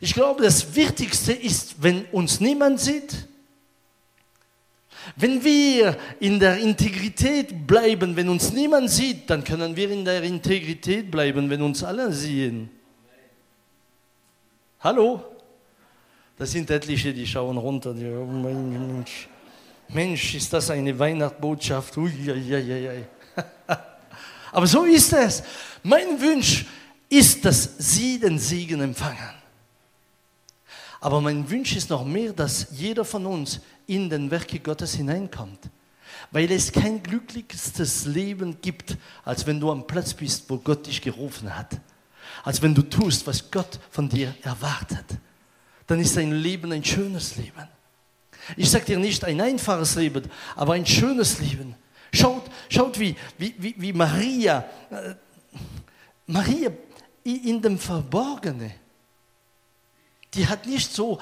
S1: Ich glaube, das Wichtigste ist, wenn uns niemand sieht. Wenn wir in der Integrität bleiben, wenn uns niemand sieht, dann können wir in der Integrität bleiben, wenn uns alle sehen. Hallo? Das sind etliche, die schauen runter. Die, oh Mensch. Mensch, ist das eine Weihnachtsbotschaft. Uiuiui. Aber so ist es. Mein Wunsch ist, dass Sie den Segen empfangen. Aber mein Wunsch ist noch mehr, dass jeder von uns in den Werke Gottes hineinkommt. Weil es kein glücklichstes Leben gibt, als wenn du am Platz bist, wo Gott dich gerufen hat. Als wenn du tust, was Gott von dir erwartet. Dann ist dein Leben ein schönes Leben. Ich sage dir nicht ein einfaches Leben, aber ein schönes Leben. Schaut, schaut wie, wie, wie Maria, äh, Maria in dem Verborgenen, die hat nicht so,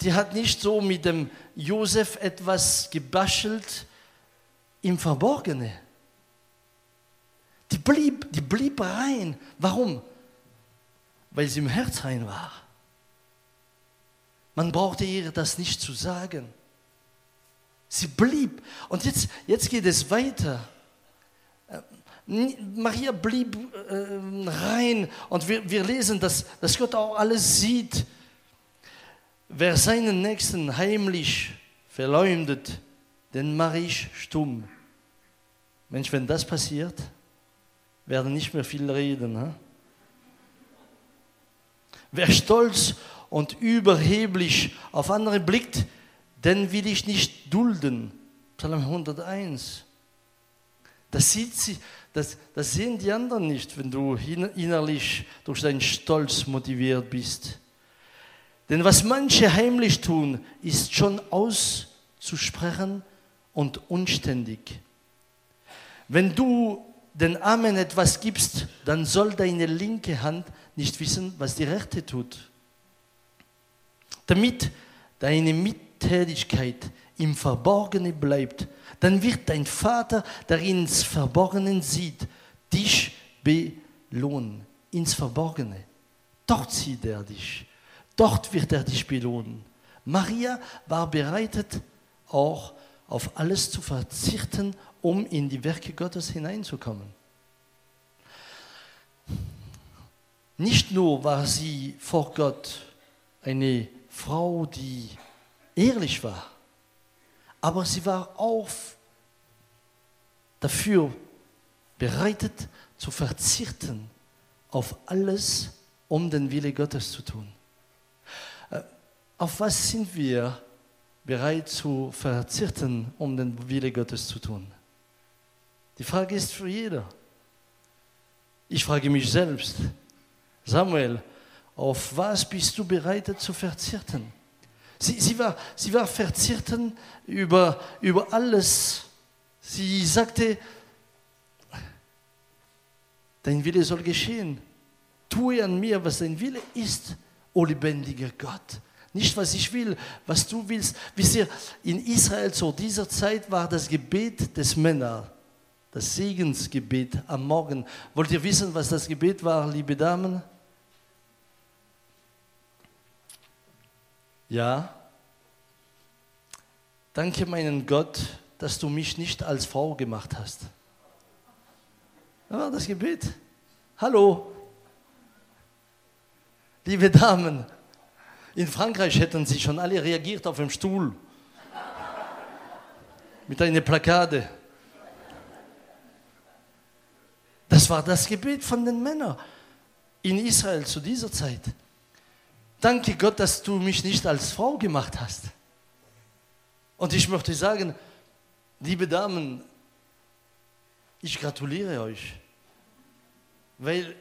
S1: die hat nicht so mit dem Josef etwas gebaschelt im Verborgenen. Die blieb, die blieb rein. Warum? Weil sie im Herz rein war. Man brauchte ihr das nicht zu sagen. Sie blieb. Und jetzt, jetzt geht es weiter. Äh, Maria blieb äh, rein und wir, wir lesen, dass, dass Gott auch alles sieht. Wer seinen Nächsten heimlich verleumdet, den mache ich stumm. Mensch, wenn das passiert, werden nicht mehr viel reden. Ne? Wer stolz und überheblich auf andere blickt, den will ich nicht dulden. Psalm 101. Das, sieht sie, das, das sehen die anderen nicht, wenn du innerlich durch deinen Stolz motiviert bist. Denn was manche heimlich tun, ist schon auszusprechen und unständig. Wenn du den Armen etwas gibst, dann soll deine linke Hand nicht wissen, was die rechte tut. Damit deine Mitmenschen Tätigkeit im Verborgenen bleibt, dann wird dein Vater, der ins Verborgenen sieht, dich belohnen. Ins Verborgene. Dort sieht er dich. Dort wird er dich belohnen. Maria war bereitet, auch auf alles zu verzichten, um in die Werke Gottes hineinzukommen. Nicht nur war sie vor Gott eine Frau, die ehrlich war, aber sie war auch dafür bereitet zu verzichten auf alles, um den Wille Gottes zu tun. Äh, auf was sind wir bereit zu verzichten, um den Wille Gottes zu tun? Die Frage ist für jeder. Ich frage mich selbst, Samuel, auf was bist du bereit zu verzichten? Sie, sie, war, sie war verzichten über, über alles. Sie sagte, dein Wille soll geschehen. Tue an mir, was dein Wille ist, o lebendiger Gott. Nicht, was ich will, was du willst. Wisst ihr, in Israel zu dieser Zeit war das Gebet des Männers, das Segensgebet am Morgen. Wollt ihr wissen, was das Gebet war, liebe Damen? Ja, danke meinen Gott, dass du mich nicht als Frau gemacht hast. Ja, das Gebet. Hallo. Liebe Damen, in Frankreich hätten sie schon alle reagiert auf dem Stuhl. Mit einer Plakade. Das war das Gebet von den Männern in Israel zu dieser Zeit. Danke Gott, dass du mich nicht als Frau gemacht hast. Und ich möchte sagen, liebe Damen, ich gratuliere euch. Weil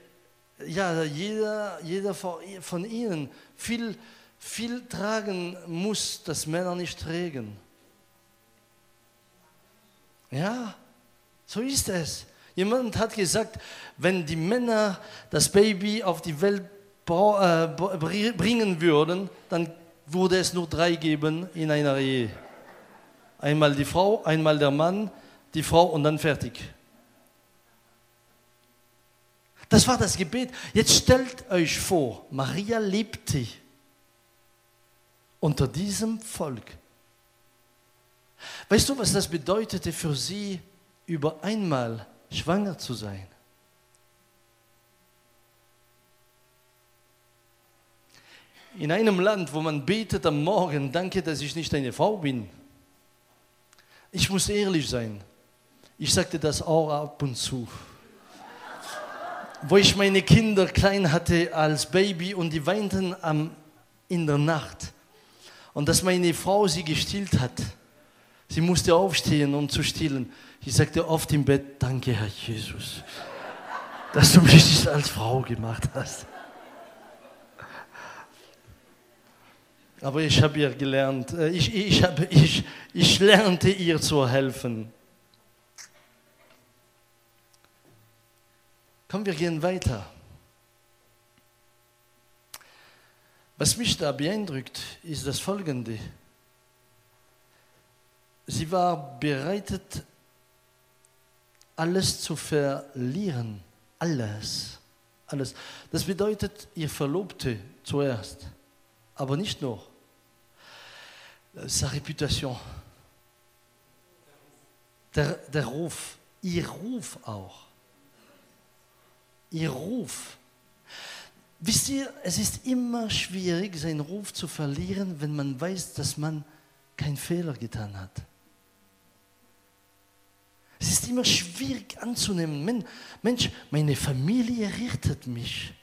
S1: ja, jeder, jeder von ihnen viel, viel tragen muss, das Männer nicht tragen. Ja, so ist es. Jemand hat gesagt, wenn die Männer das Baby auf die Welt äh, bringen würden, dann würde es nur drei geben in einer Ehe. Einmal die Frau, einmal der Mann, die Frau und dann fertig. Das war das Gebet. Jetzt stellt euch vor, Maria lebte unter diesem Volk. Weißt du, was das bedeutete für sie, über einmal schwanger zu sein? In einem Land, wo man betet am Morgen, danke, dass ich nicht eine Frau bin. Ich muss ehrlich sein. Ich sagte das auch ab und zu. Wo ich meine Kinder klein hatte als Baby und die weinten am, in der Nacht. Und dass meine Frau sie gestillt hat. Sie musste aufstehen, um zu stillen. Ich sagte oft im Bett, danke Herr Jesus, dass du mich nicht als Frau gemacht hast. Aber ich habe ihr gelernt, äh, ich, ich, habe, ich, ich lernte ihr zu helfen. Komm, wir gehen weiter. Was mich da beeindruckt, ist das Folgende. Sie war bereitet, alles zu verlieren. Alles. Alles. Das bedeutet, ihr Verlobte zuerst aber nicht nur. Sa Reputation, der, der Ruf, ihr Ruf auch. Ihr Ruf. Wisst ihr, es ist immer schwierig, seinen Ruf zu verlieren, wenn man weiß, dass man keinen Fehler getan hat. Es ist immer schwierig anzunehmen. Mensch, meine Familie richtet mich.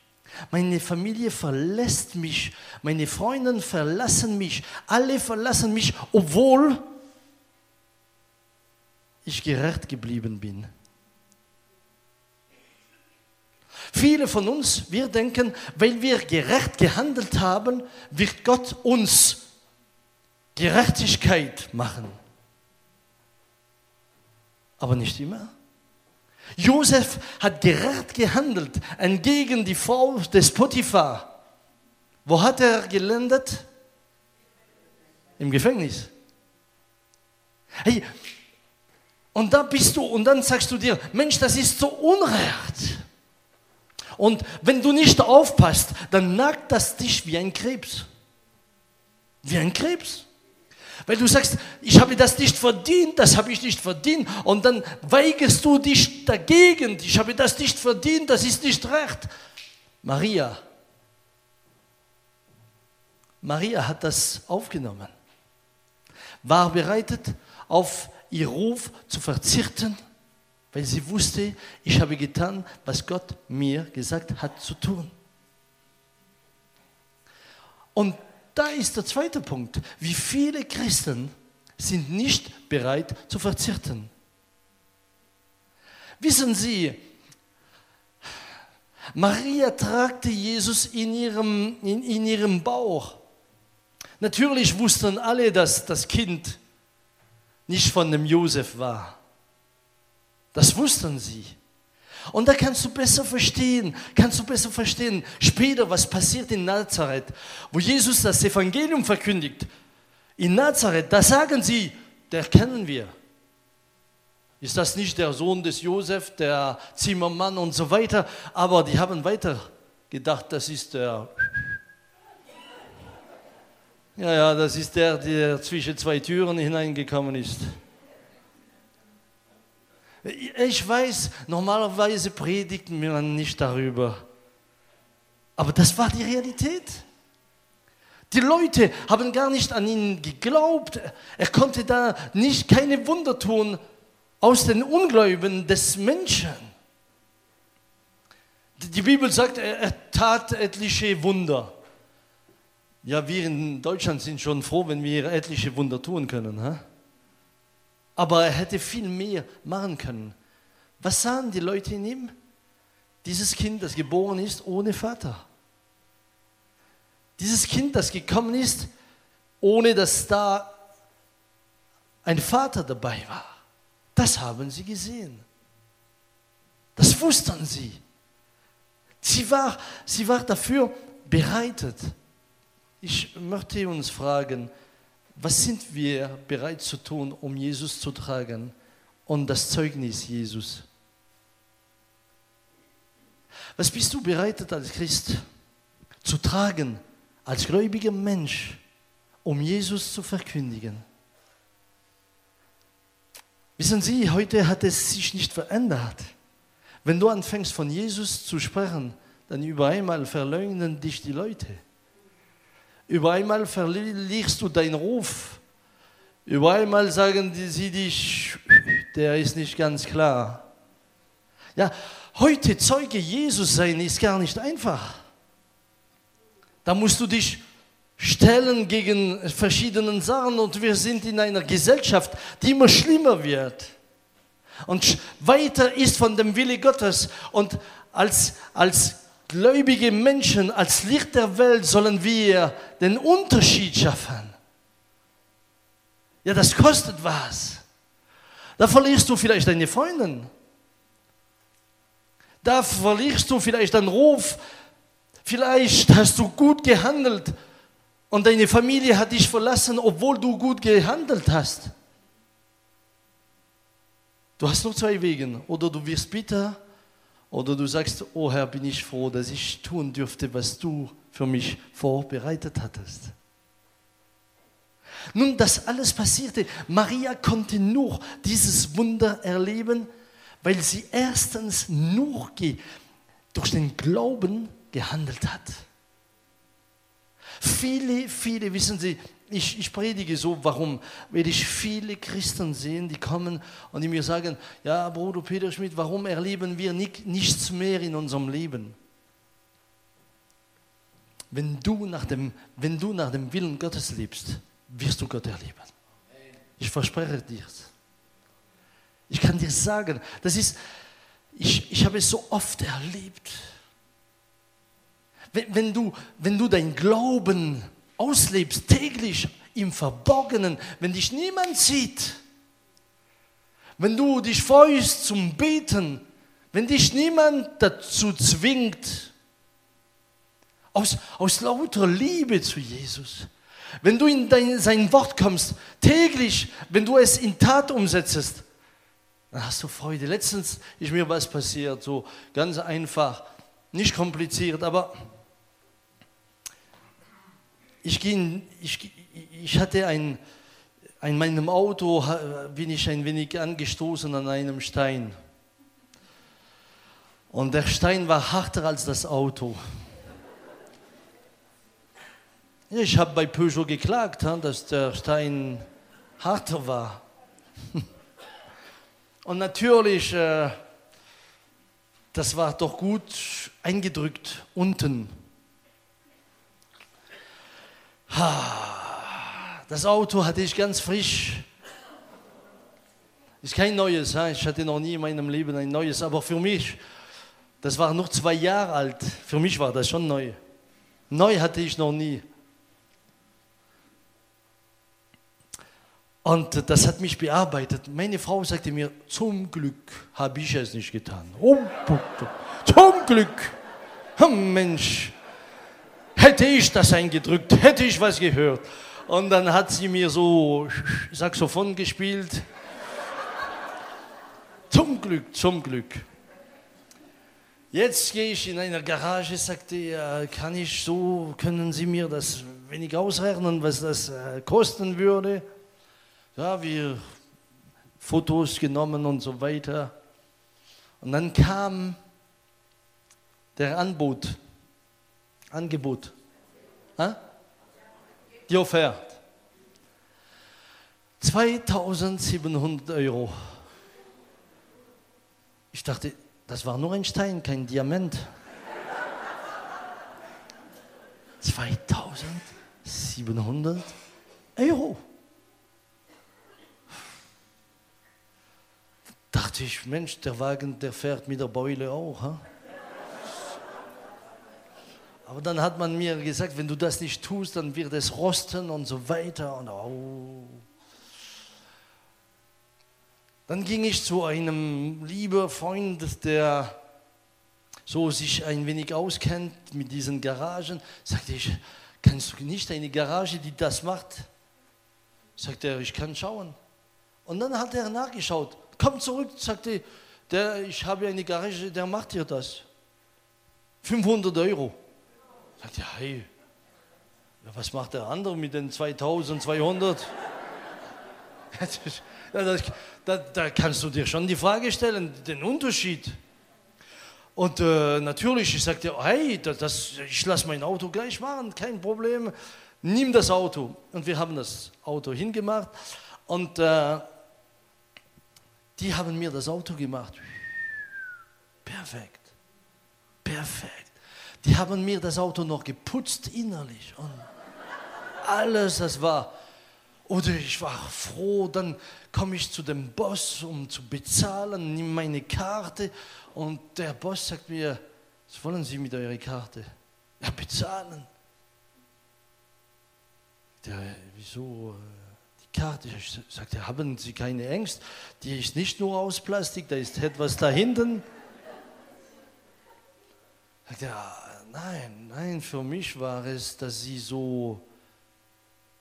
S1: Meine Familie verlässt mich. Meine Freunde verlassen mich. Alle verlassen mich, obwohl ich gerecht geblieben bin. Viele von uns, wir denken, weil wir gerecht gehandelt haben, wird Gott uns Gerechtigkeit machen. Aber nicht immer. Josef hat gerecht gehandelt entgegen die Frau des Potiphar. Wo hat er gelandet? im Gefängnis. Hey, und da bist du und dann sagst du dir, Mensch, das ist so unrecht. Und wenn du nicht aufpasst, dann nagt das dich wie ein Krebs. Wie ein Krebs. Weil du sagst, ich habe das nicht verdient, das habe ich nicht verdient. Und dann weigerst du dich dagegen. Ich habe das nicht verdient, das ist nicht recht. Maria, Maria hat das aufgenommen, war bereitet, auf ihr Ruf zu verzichten, weil sie wusste, ich habe getan, was Gott mir gesagt hat zu tun. Und da ist der zweite Punkt. Wie viele Christen sind nicht bereit zu verzichten? Wissen Sie, Maria tragte Jesus in ihrem, in, in ihrem Bauch. Natürlich wussten alle, dass das Kind nicht von dem Josef war. Das wussten sie. Und da kannst du besser verstehen, kannst du besser verstehen, später, was passiert in Nazareth, wo Jesus das Evangelium verkündigt. In Nazareth, da sagen sie, der kennen wir. Ist das nicht der Sohn des Josef, der Zimmermann und so weiter? Aber die haben weiter gedacht, das ist der. Ja, ja, das ist der, der zwischen zwei Türen hineingekommen ist. Ich weiß, normalerweise predigt man nicht darüber. Aber das war die Realität. Die Leute haben gar nicht an ihn geglaubt. Er konnte da nicht keine Wunder tun aus den Ungläubigen des Menschen. Die Bibel sagt, er tat etliche Wunder. Ja, wir in Deutschland sind schon froh, wenn wir etliche Wunder tun können. Huh? Aber er hätte viel mehr machen können. Was sahen die Leute in ihm? Dieses Kind, das geboren ist ohne Vater. Dieses Kind, das gekommen ist, ohne dass da ein Vater dabei war. Das haben sie gesehen. Das wussten sie. Sie war, sie war dafür bereitet. Ich möchte uns fragen, was sind wir bereit zu tun, um Jesus zu tragen und das Zeugnis Jesus? Was bist du bereit als Christ zu tragen, als gläubiger Mensch, um Jesus zu verkündigen? Wissen Sie, heute hat es sich nicht verändert. Wenn du anfängst von Jesus zu sprechen, dann über einmal verleugnen dich die Leute. Über einmal verlierst du deinen Ruf. Über einmal sagen sie dich, der ist nicht ganz klar. Ja, heute Zeuge Jesus sein ist gar nicht einfach. Da musst du dich stellen gegen verschiedene Sachen und wir sind in einer Gesellschaft, die immer schlimmer wird und weiter ist von dem Wille Gottes und als, als gläubige Menschen, als Licht der Welt sollen wir den Unterschied schaffen. Ja, das kostet was. Da verlierst du vielleicht deine Freundin. Da verlierst du vielleicht deinen Ruf. Vielleicht hast du gut gehandelt und deine Familie hat dich verlassen, obwohl du gut gehandelt hast. Du hast nur zwei Wege. Oder du wirst bitter oder du sagst, oh Herr, bin ich froh, dass ich tun dürfte, was du für mich vorbereitet hattest. Nun, das alles passierte. Maria konnte nur dieses Wunder erleben, weil sie erstens nur durch den Glauben gehandelt hat. Viele, viele, wissen Sie, ich, ich predige so, warum? Weil ich viele Christen sehe, die kommen und die mir sagen, ja, Bruder Peter Schmidt, warum erleben wir nicht, nichts mehr in unserem Leben? Wenn du, nach dem, wenn du nach dem Willen Gottes lebst, wirst du Gott erleben. Ich verspreche dir. Ich kann dir sagen, das ist, ich, ich habe es so oft erlebt. Wenn, wenn, du, wenn du dein Glauben auslebst, täglich im Verborgenen, wenn dich niemand sieht, wenn du dich freust zum Beten, wenn dich niemand dazu zwingt, aus, aus lauter Liebe zu Jesus, Wenn du in dein, sein Wort kommst, täglich, wenn du es in Tat umsetzt, dann hast du Freude. Letztens ist mir was passiert, so ganz einfach, nicht kompliziert, aber ich, ging, ich, ich hatte ein, in meinem Auto, bin ich ein wenig angestoßen an einem Stein. Und der Stein war harter als das Auto. Ich habe bei Peugeot geklagt, dass der Stein harter war. Und natürlich, äh, das war doch gut eingedrückt unten. Das Auto hatte ich ganz frisch. Ist kein neues, ich hatte noch nie in meinem Leben ein neues, aber für mich, das war noch zwei Jahre alt. Für mich war das schon neu. Neu hatte ich noch nie. Und das hat mich bearbeitet. Meine Frau sagte mir, zum Glück habe ich es nicht getan. Oh, zum Glück. Oh, Mensch, hätte ich das eingedrückt, hätte ich was gehört. Und dann hat sie mir so Saxophon gespielt. Zum Glück, zum Glück. Jetzt gehe ich in eine Garage, sagte er, kann ich so, können Sie mir das wenig ausrechnen, was das äh, kosten würde? ja, wir Fotos genommen und so weiter. Und dann kam der Anbot, Angebot, die Offerte. 2700 Euro. Ich dachte, das war nur ein Stein, kein Diamant. 2700 Euro. dachte ich, Mensch, der Wagen, der fährt mit der Beule auch. Ha? Aber dann hat man mir gesagt, wenn du das nicht tust, dann wird es rosten und so weiter. Und oh. Dann ging ich zu einem lieben Freund, der so sich ein wenig auskennt mit diesen Garagen. Sagte ich, kennst du nicht eine Garage, die das macht? Sagte er, ich kann schauen. Und dann hat er nachgeschaut komm zurück, sagte der, ich habe eine Garage, der macht dir das. 500 Euro. Sagt ja, hey, was macht der andere mit den 2200? da, da, da, kannst du dir schon die Frage stellen, den Unterschied. Und äh, natürlich, ich sagte, hey, das, ich lasse mein Auto gleich machen, kein Problem, nimm das Auto. Und wir haben das Auto hingemacht. Und äh, die haben mir das Auto gemacht. Perfekt. Perfekt. Die haben mir das Auto noch geputzt innerlich. Und alles, das war. Oder ich war froh, dann komme ich zu dem Boss, um zu bezahlen, nehme meine Karte und der Boss sagt mir, was wollen Sie mit eurer Karte? Ja, bezahlen. Der, wieso? Äh, Karte. Ich sagte, haben Sie keine Ängste? Die ist nicht nur aus Plastik, da ist etwas da hinten. Sagte, ja, nein, nein, für mich war es, dass Sie so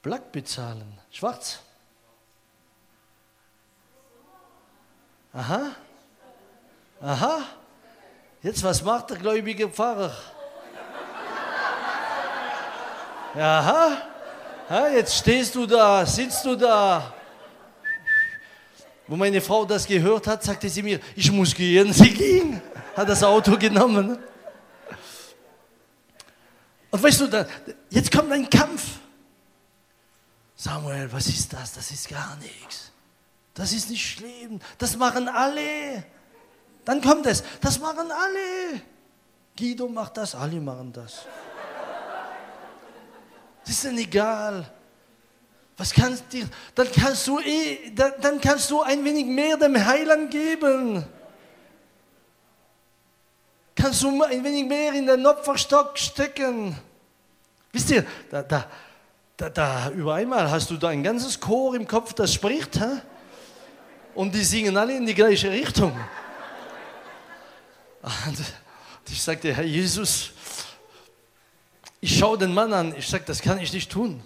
S1: black bezahlen. Schwarz. Aha. Aha. Jetzt, was macht der gläubige Pfarrer? Aha. Ja, jetzt stehst du da, sitzt du da. Wo meine Frau das gehört hat, sagte sie mir, ich muss gehen. Sie ging, hat das Auto genommen. Und weißt du, jetzt kommt ein Kampf. Samuel, was ist das? Das ist gar nichts. Das ist nicht schlimm. Das machen alle. Dann kommt es. Das machen alle. Guido macht das, alle machen das. Das ist denn egal. Was kannst dir, dann kannst du eh, dann kannst du ein wenig mehr dem Heiland geben. Kannst du ein wenig mehr in den Opferstock stecken. Wisst ihr, da, da, da, da über einmal hast du da ein ganzes Chor im Kopf, das spricht, hä? und die singen alle in die gleiche Richtung. Und ich sagte, Herr Jesus, ich schaue den Mann an, ich sage, das kann ich nicht tun.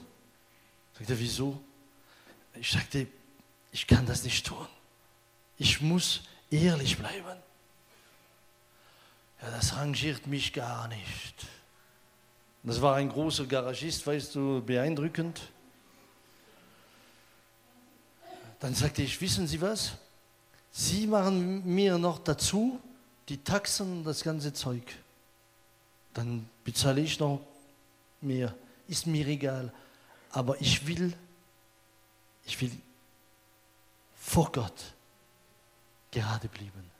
S1: Sagt er, wieso? Ich sagte, ich kann das nicht tun. Ich muss ehrlich bleiben. Ja, das rangiert mich gar nicht. Das war ein großer Garagist, weißt du, beeindruckend. Dann sagte ich, wissen Sie was? Sie machen mir noch dazu die Taxen und das ganze Zeug. Dann bezahle ich noch mehr. Ist mir egal. Aber ich will, ich will vor Gott gerade bleiben.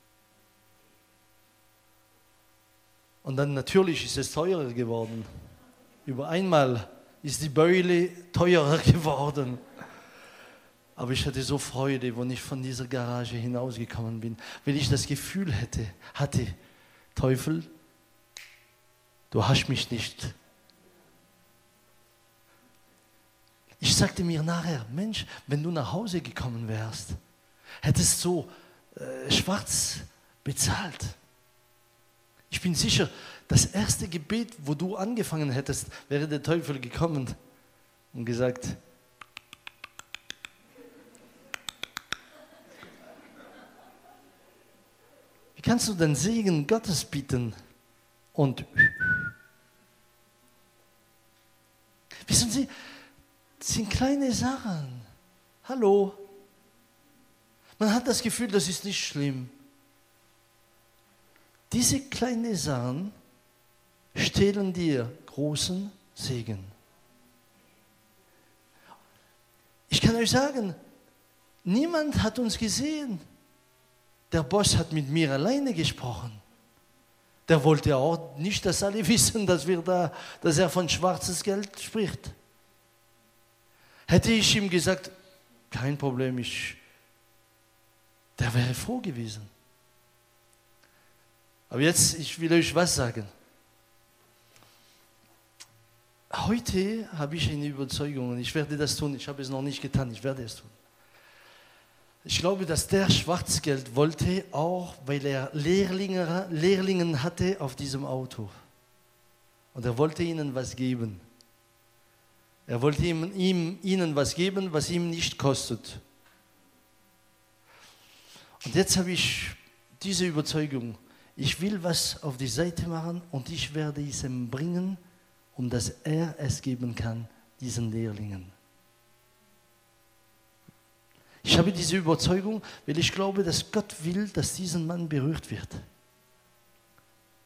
S1: Und dann natürlich ist es teurer geworden. Über einmal ist die Beule teurer geworden. Aber ich hatte so Freude, wenn ich von dieser Garage hinausgekommen bin, weil ich das Gefühl hätte, hatte, Teufel, du hast mich nicht. Ich sagte mir nachher, Mensch, wenn du nach Hause gekommen wärst, hättest du äh, schwarz bezahlt. Ich bin sicher, das erste Gebet, wo du angefangen hättest, wäre der Teufel gekommen und gesagt, wie kannst du den Segen Gottes bieten und wissen Sie, das sind kleine Sachen. Hallo. Man hat das Gefühl, das ist nicht schlimm. Diese kleinen Sachen stehlen dir großen Segen. Ich kann euch sagen, niemand hat uns gesehen. Der Boss hat mit mir alleine gesprochen. Der wollte auch nicht, dass alle wissen, dass, wir da, dass er von schwarzes Geld spricht. Hätte ich ihm gesagt, kein Problem, ich, der wäre froh gewesen. Aber jetzt, ich will euch was sagen. Heute habe ich eine Überzeugung und ich werde das tun. Ich habe es noch nicht getan, ich werde es tun. Ich glaube, dass der Schwarzgeld wollte, auch weil er Lehrlinge, Lehrlingen hatte auf diesem Auto. Und er wollte ihnen was geben. Er wollte ihm, ihm, ihnen was geben, was ihm nicht kostet. Und jetzt habe ich diese Überzeugung, ich will was auf die Seite machen und ich werde es ihm bringen, um dass er es geben kann, diesen Lehrlingen. Ich habe diese Überzeugung, weil ich glaube, dass Gott will, dass diesen Mann berührt wird.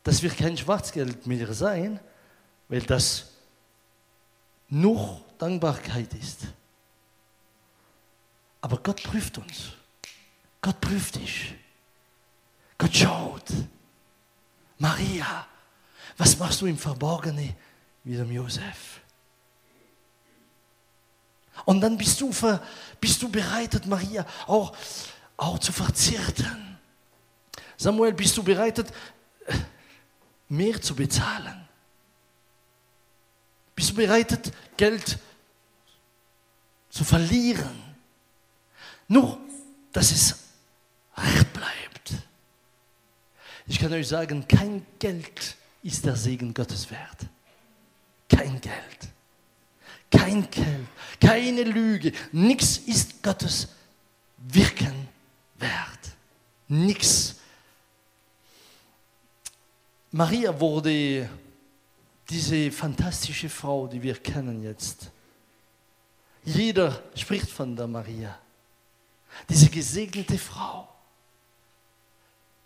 S1: Das wird kein Schwarzgeld mehr sein, weil das nur Dankbarkeit ist. Aber Gott prüft uns. Gott prüft dich. Gott schaut. Maria, was machst du im Verborgenen mit dem Josef? Und dann bist du, ver, bist du bereitet, Maria, auch, auch zu verzichten. Samuel, bist du bereitet, mehr zu bezahlen? Bist du bereitet, Geld zu verlieren? Nur, dass es recht bleibt. Ich kann euch sagen, kein Geld ist der Segen Gottes wert. Kein Geld. Kein Geld. Keine Lüge. Nichts ist Gottes Wirken wert. Nichts. Maria wurde diese fantastische Frau, die wir kennen jetzt. Jeder spricht von der Maria. Diese gesegnete Frau,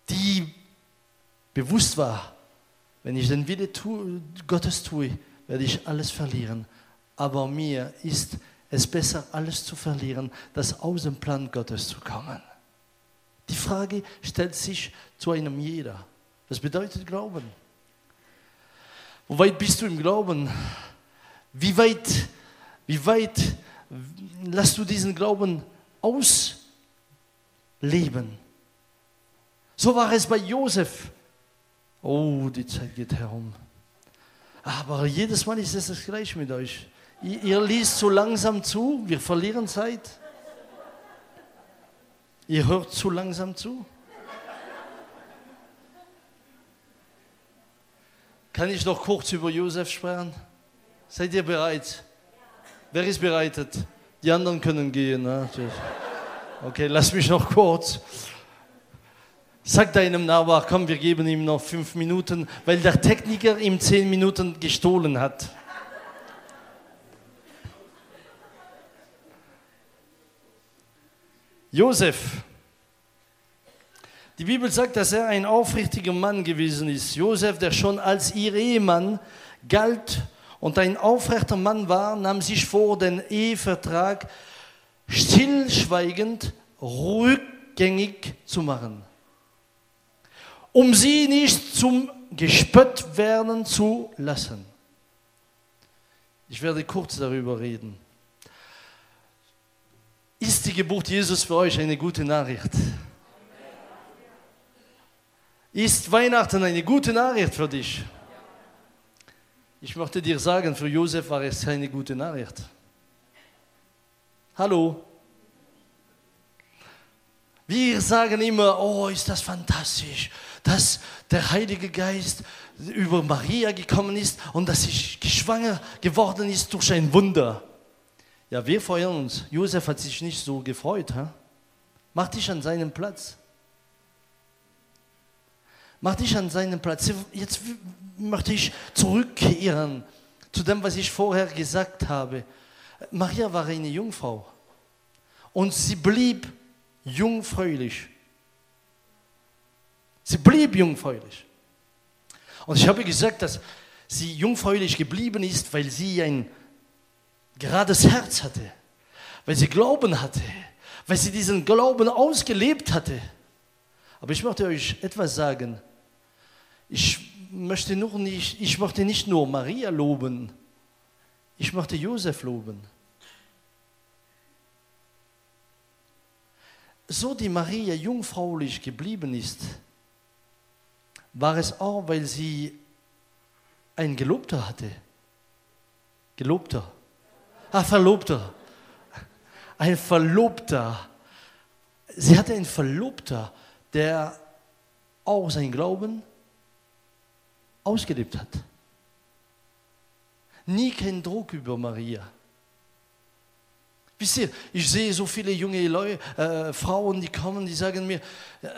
S1: die bewusst war, wenn ich den Wille Gottes tue, werde ich alles verlieren. Aber mir ist es besser, alles zu verlieren, das aus dem Plan Gottes zu kommen. Die Frage stellt sich zu einem jeder. Was bedeutet Glauben? Wo weit bist du im Glauben? Wie weit, wie weit lässt du diesen Glauben ausleben? So war es bei Josef. Oh, die Zeit geht herum. Aber jedes Mal ist es das gleiche mit euch. Ihr, ihr liest zu langsam zu, wir verlieren Zeit. Ihr hört zu langsam zu. Kann ich noch kurz über Josef sprechen? Seid ihr bereit? Wer ist bereitet? Die anderen können gehen. Ne? Okay, lass mich noch kurz. Sag deinem Nachbar, komm, wir geben ihm noch fünf Minuten, weil der Techniker ihm zehn Minuten gestohlen hat. Josef. Die Bibel sagt, dass er ein aufrichtiger Mann gewesen ist. Josef, der schon als ihr Ehemann galt und ein aufrechter Mann war, nahm sich vor, den Ehevertrag stillschweigend rückgängig zu machen, um sie nicht zum Gespött werden zu lassen. Ich werde kurz darüber reden. Ist die Geburt Jesus für euch eine gute Nachricht? Ist Weihnachten eine gute Nachricht für dich? Ich möchte dir sagen, für Josef war es keine gute Nachricht. Hallo? Wir sagen immer, oh, ist das fantastisch, dass der Heilige Geist über Maria gekommen ist und dass sie schwanger geworden ist durch ein Wunder. Ja, wir freuen uns. Josef hat sich nicht so gefreut. Huh? Mach dich an seinen Platz. Mach dich an seinen Platz. Jetzt möchte ich zurückkehren zu dem, was ich vorher gesagt habe. Maria war eine Jungfrau und sie blieb jungfräulich. Sie blieb jungfräulich. Und ich habe gesagt, dass sie jungfräulich geblieben ist, weil sie ein gerades Herz hatte, weil sie Glauben hatte, weil sie diesen Glauben ausgelebt hatte. Aber ich möchte euch etwas sagen. Ich möchte, nur nicht, ich möchte nicht nur Maria loben, ich möchte Josef loben. So die Maria jungfräulich geblieben ist, war es auch, weil sie ein Gelobter hatte. Gelobter. Ah, Verlobter. Ein Verlobter. Sie hatte einen Verlobter, der auch sein Glauben ausgelebt hat. Nie kein Druck über Maria. Wisst ihr, ich sehe so viele junge Leute, äh, Frauen, die kommen, die sagen mir, äh,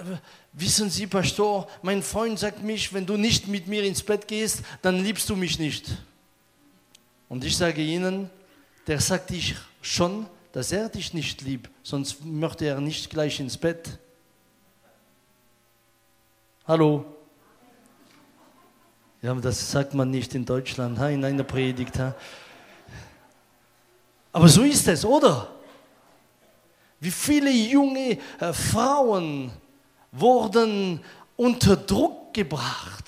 S1: wissen Sie, Pastor, mein Freund sagt mich, wenn du nicht mit mir ins Bett gehst, dann liebst du mich nicht. Und ich sage ihnen, der sagt dich schon, dass er dich nicht liebt, sonst möchte er nicht gleich ins Bett. Hallo? Ja, das sagt man nicht in Deutschland, in einer Predigt. Aber so ist es, oder? Wie viele junge äh, Frauen wurden unter Druck gebracht,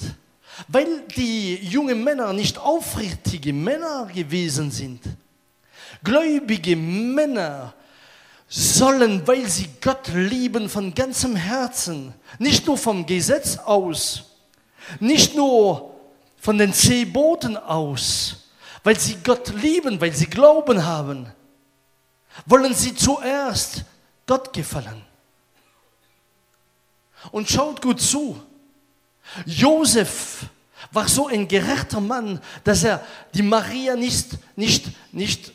S1: weil die jungen Männer nicht aufrichtige Männer gewesen sind. Gläubige Männer sollen, weil sie Gott lieben von ganzem Herzen, nicht nur vom Gesetz aus, nicht nur von den zehn Boten aus, weil sie Gott lieben, weil sie Glauben haben, wollen sie zuerst Gott gefallen. Und schaut gut zu. Josef war so ein gerechter Mann, dass er die Maria nicht, nicht, nicht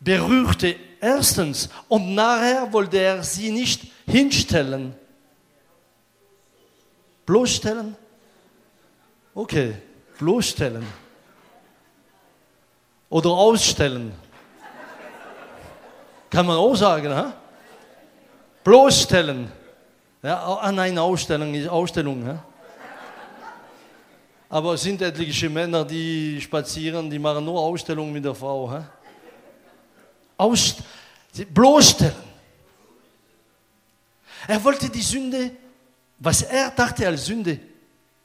S1: berührte erstens und nachher wollte er sie nicht hinstellen. Bloßstellen? Okay, bloßstellen. Oder ausstellen. Kann man auch sagen, ha? Bloßstellen. Ja, an einer Ausstellung ist Ausstellung. Ja? Aber es sind etliche Männer, die spazieren, die machen nur Ausstellungen mit der Frau. Ha? aus, bloßstellen. Er wollte die Sünde, was er dachte als Sünde,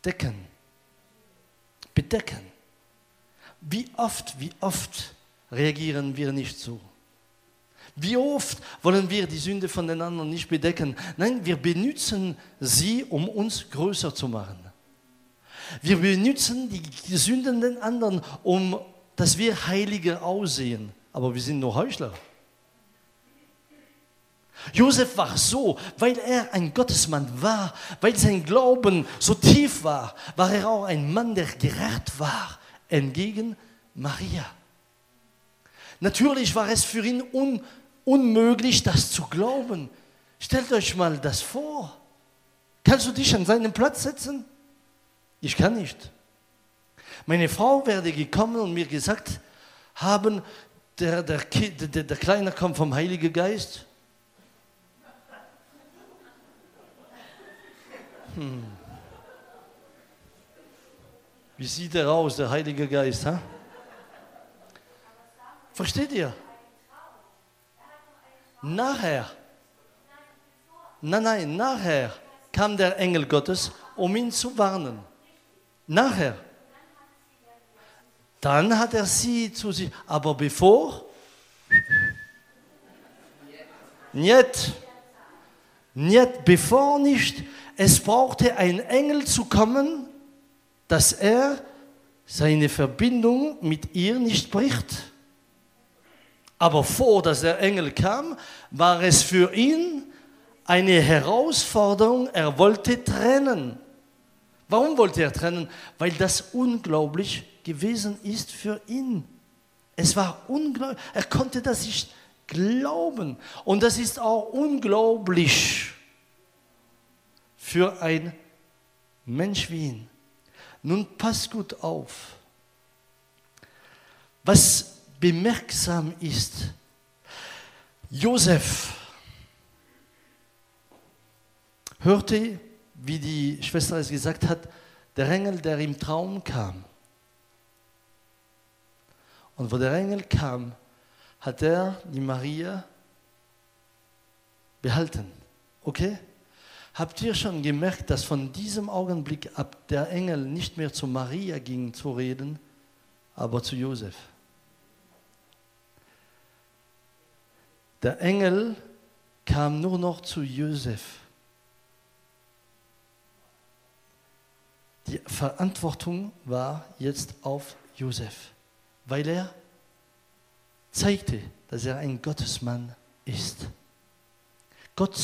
S1: decken, bedecken. Wie oft, wie oft reagieren wir nicht so? Wie oft wollen wir die Sünde von den anderen nicht bedecken? Nein, wir benutzen sie, um uns größer zu machen. Wir benutzen die Sünden den anderen, um dass wir heiliger aussehen aber wir sind nur Heuchler. Josef war so, weil er ein Gottesmann war, weil sein Glauben so tief war, war er auch ein Mann, der gerecht war, entgegen Maria. Natürlich war es für ihn un unmöglich, das zu glauben. Stellt euch mal das vor. Kannst du dich an seinen Platz setzen? Ich kann nicht. Meine Frau werde gekommen und mir gesagt haben, der, der, der, der Kleine kommt vom Heiligen Geist. Hm. Wie sieht er aus, der Heilige Geist? Ha? Versteht ihr? Nachher, nein, nein, nachher kam der Engel Gottes, um ihn zu warnen. Nachher. Dann hat er sie zu sich, aber bevor, nicht, nicht, bevor nicht, es brauchte ein Engel zu kommen, dass er seine Verbindung mit ihr nicht bricht. Aber vor, dass der Engel kam, war es für ihn eine Herausforderung. Er wollte trennen. Warum wollte er trennen? Weil das unglaublich gewesen ist für ihn. Es war unglaublich. Er konnte das nicht glauben. Und das ist auch unglaublich für ein Mensch wie ihn. Nun pass gut auf. Was bemerksam ist, Josef hörte, wie die Schwester es gesagt hat, der Engel, der im Traum kam. Und wo der Engel kam, hat er die Maria behalten. Okay? Habt ihr schon gemerkt, dass von diesem Augenblick ab der Engel nicht mehr zu Maria ging zu reden, aber zu Josef? Der Engel kam nur noch zu Josef. Die Verantwortung war jetzt auf Josef, weil er zeigte, dass er ein Gottesmann ist. Gott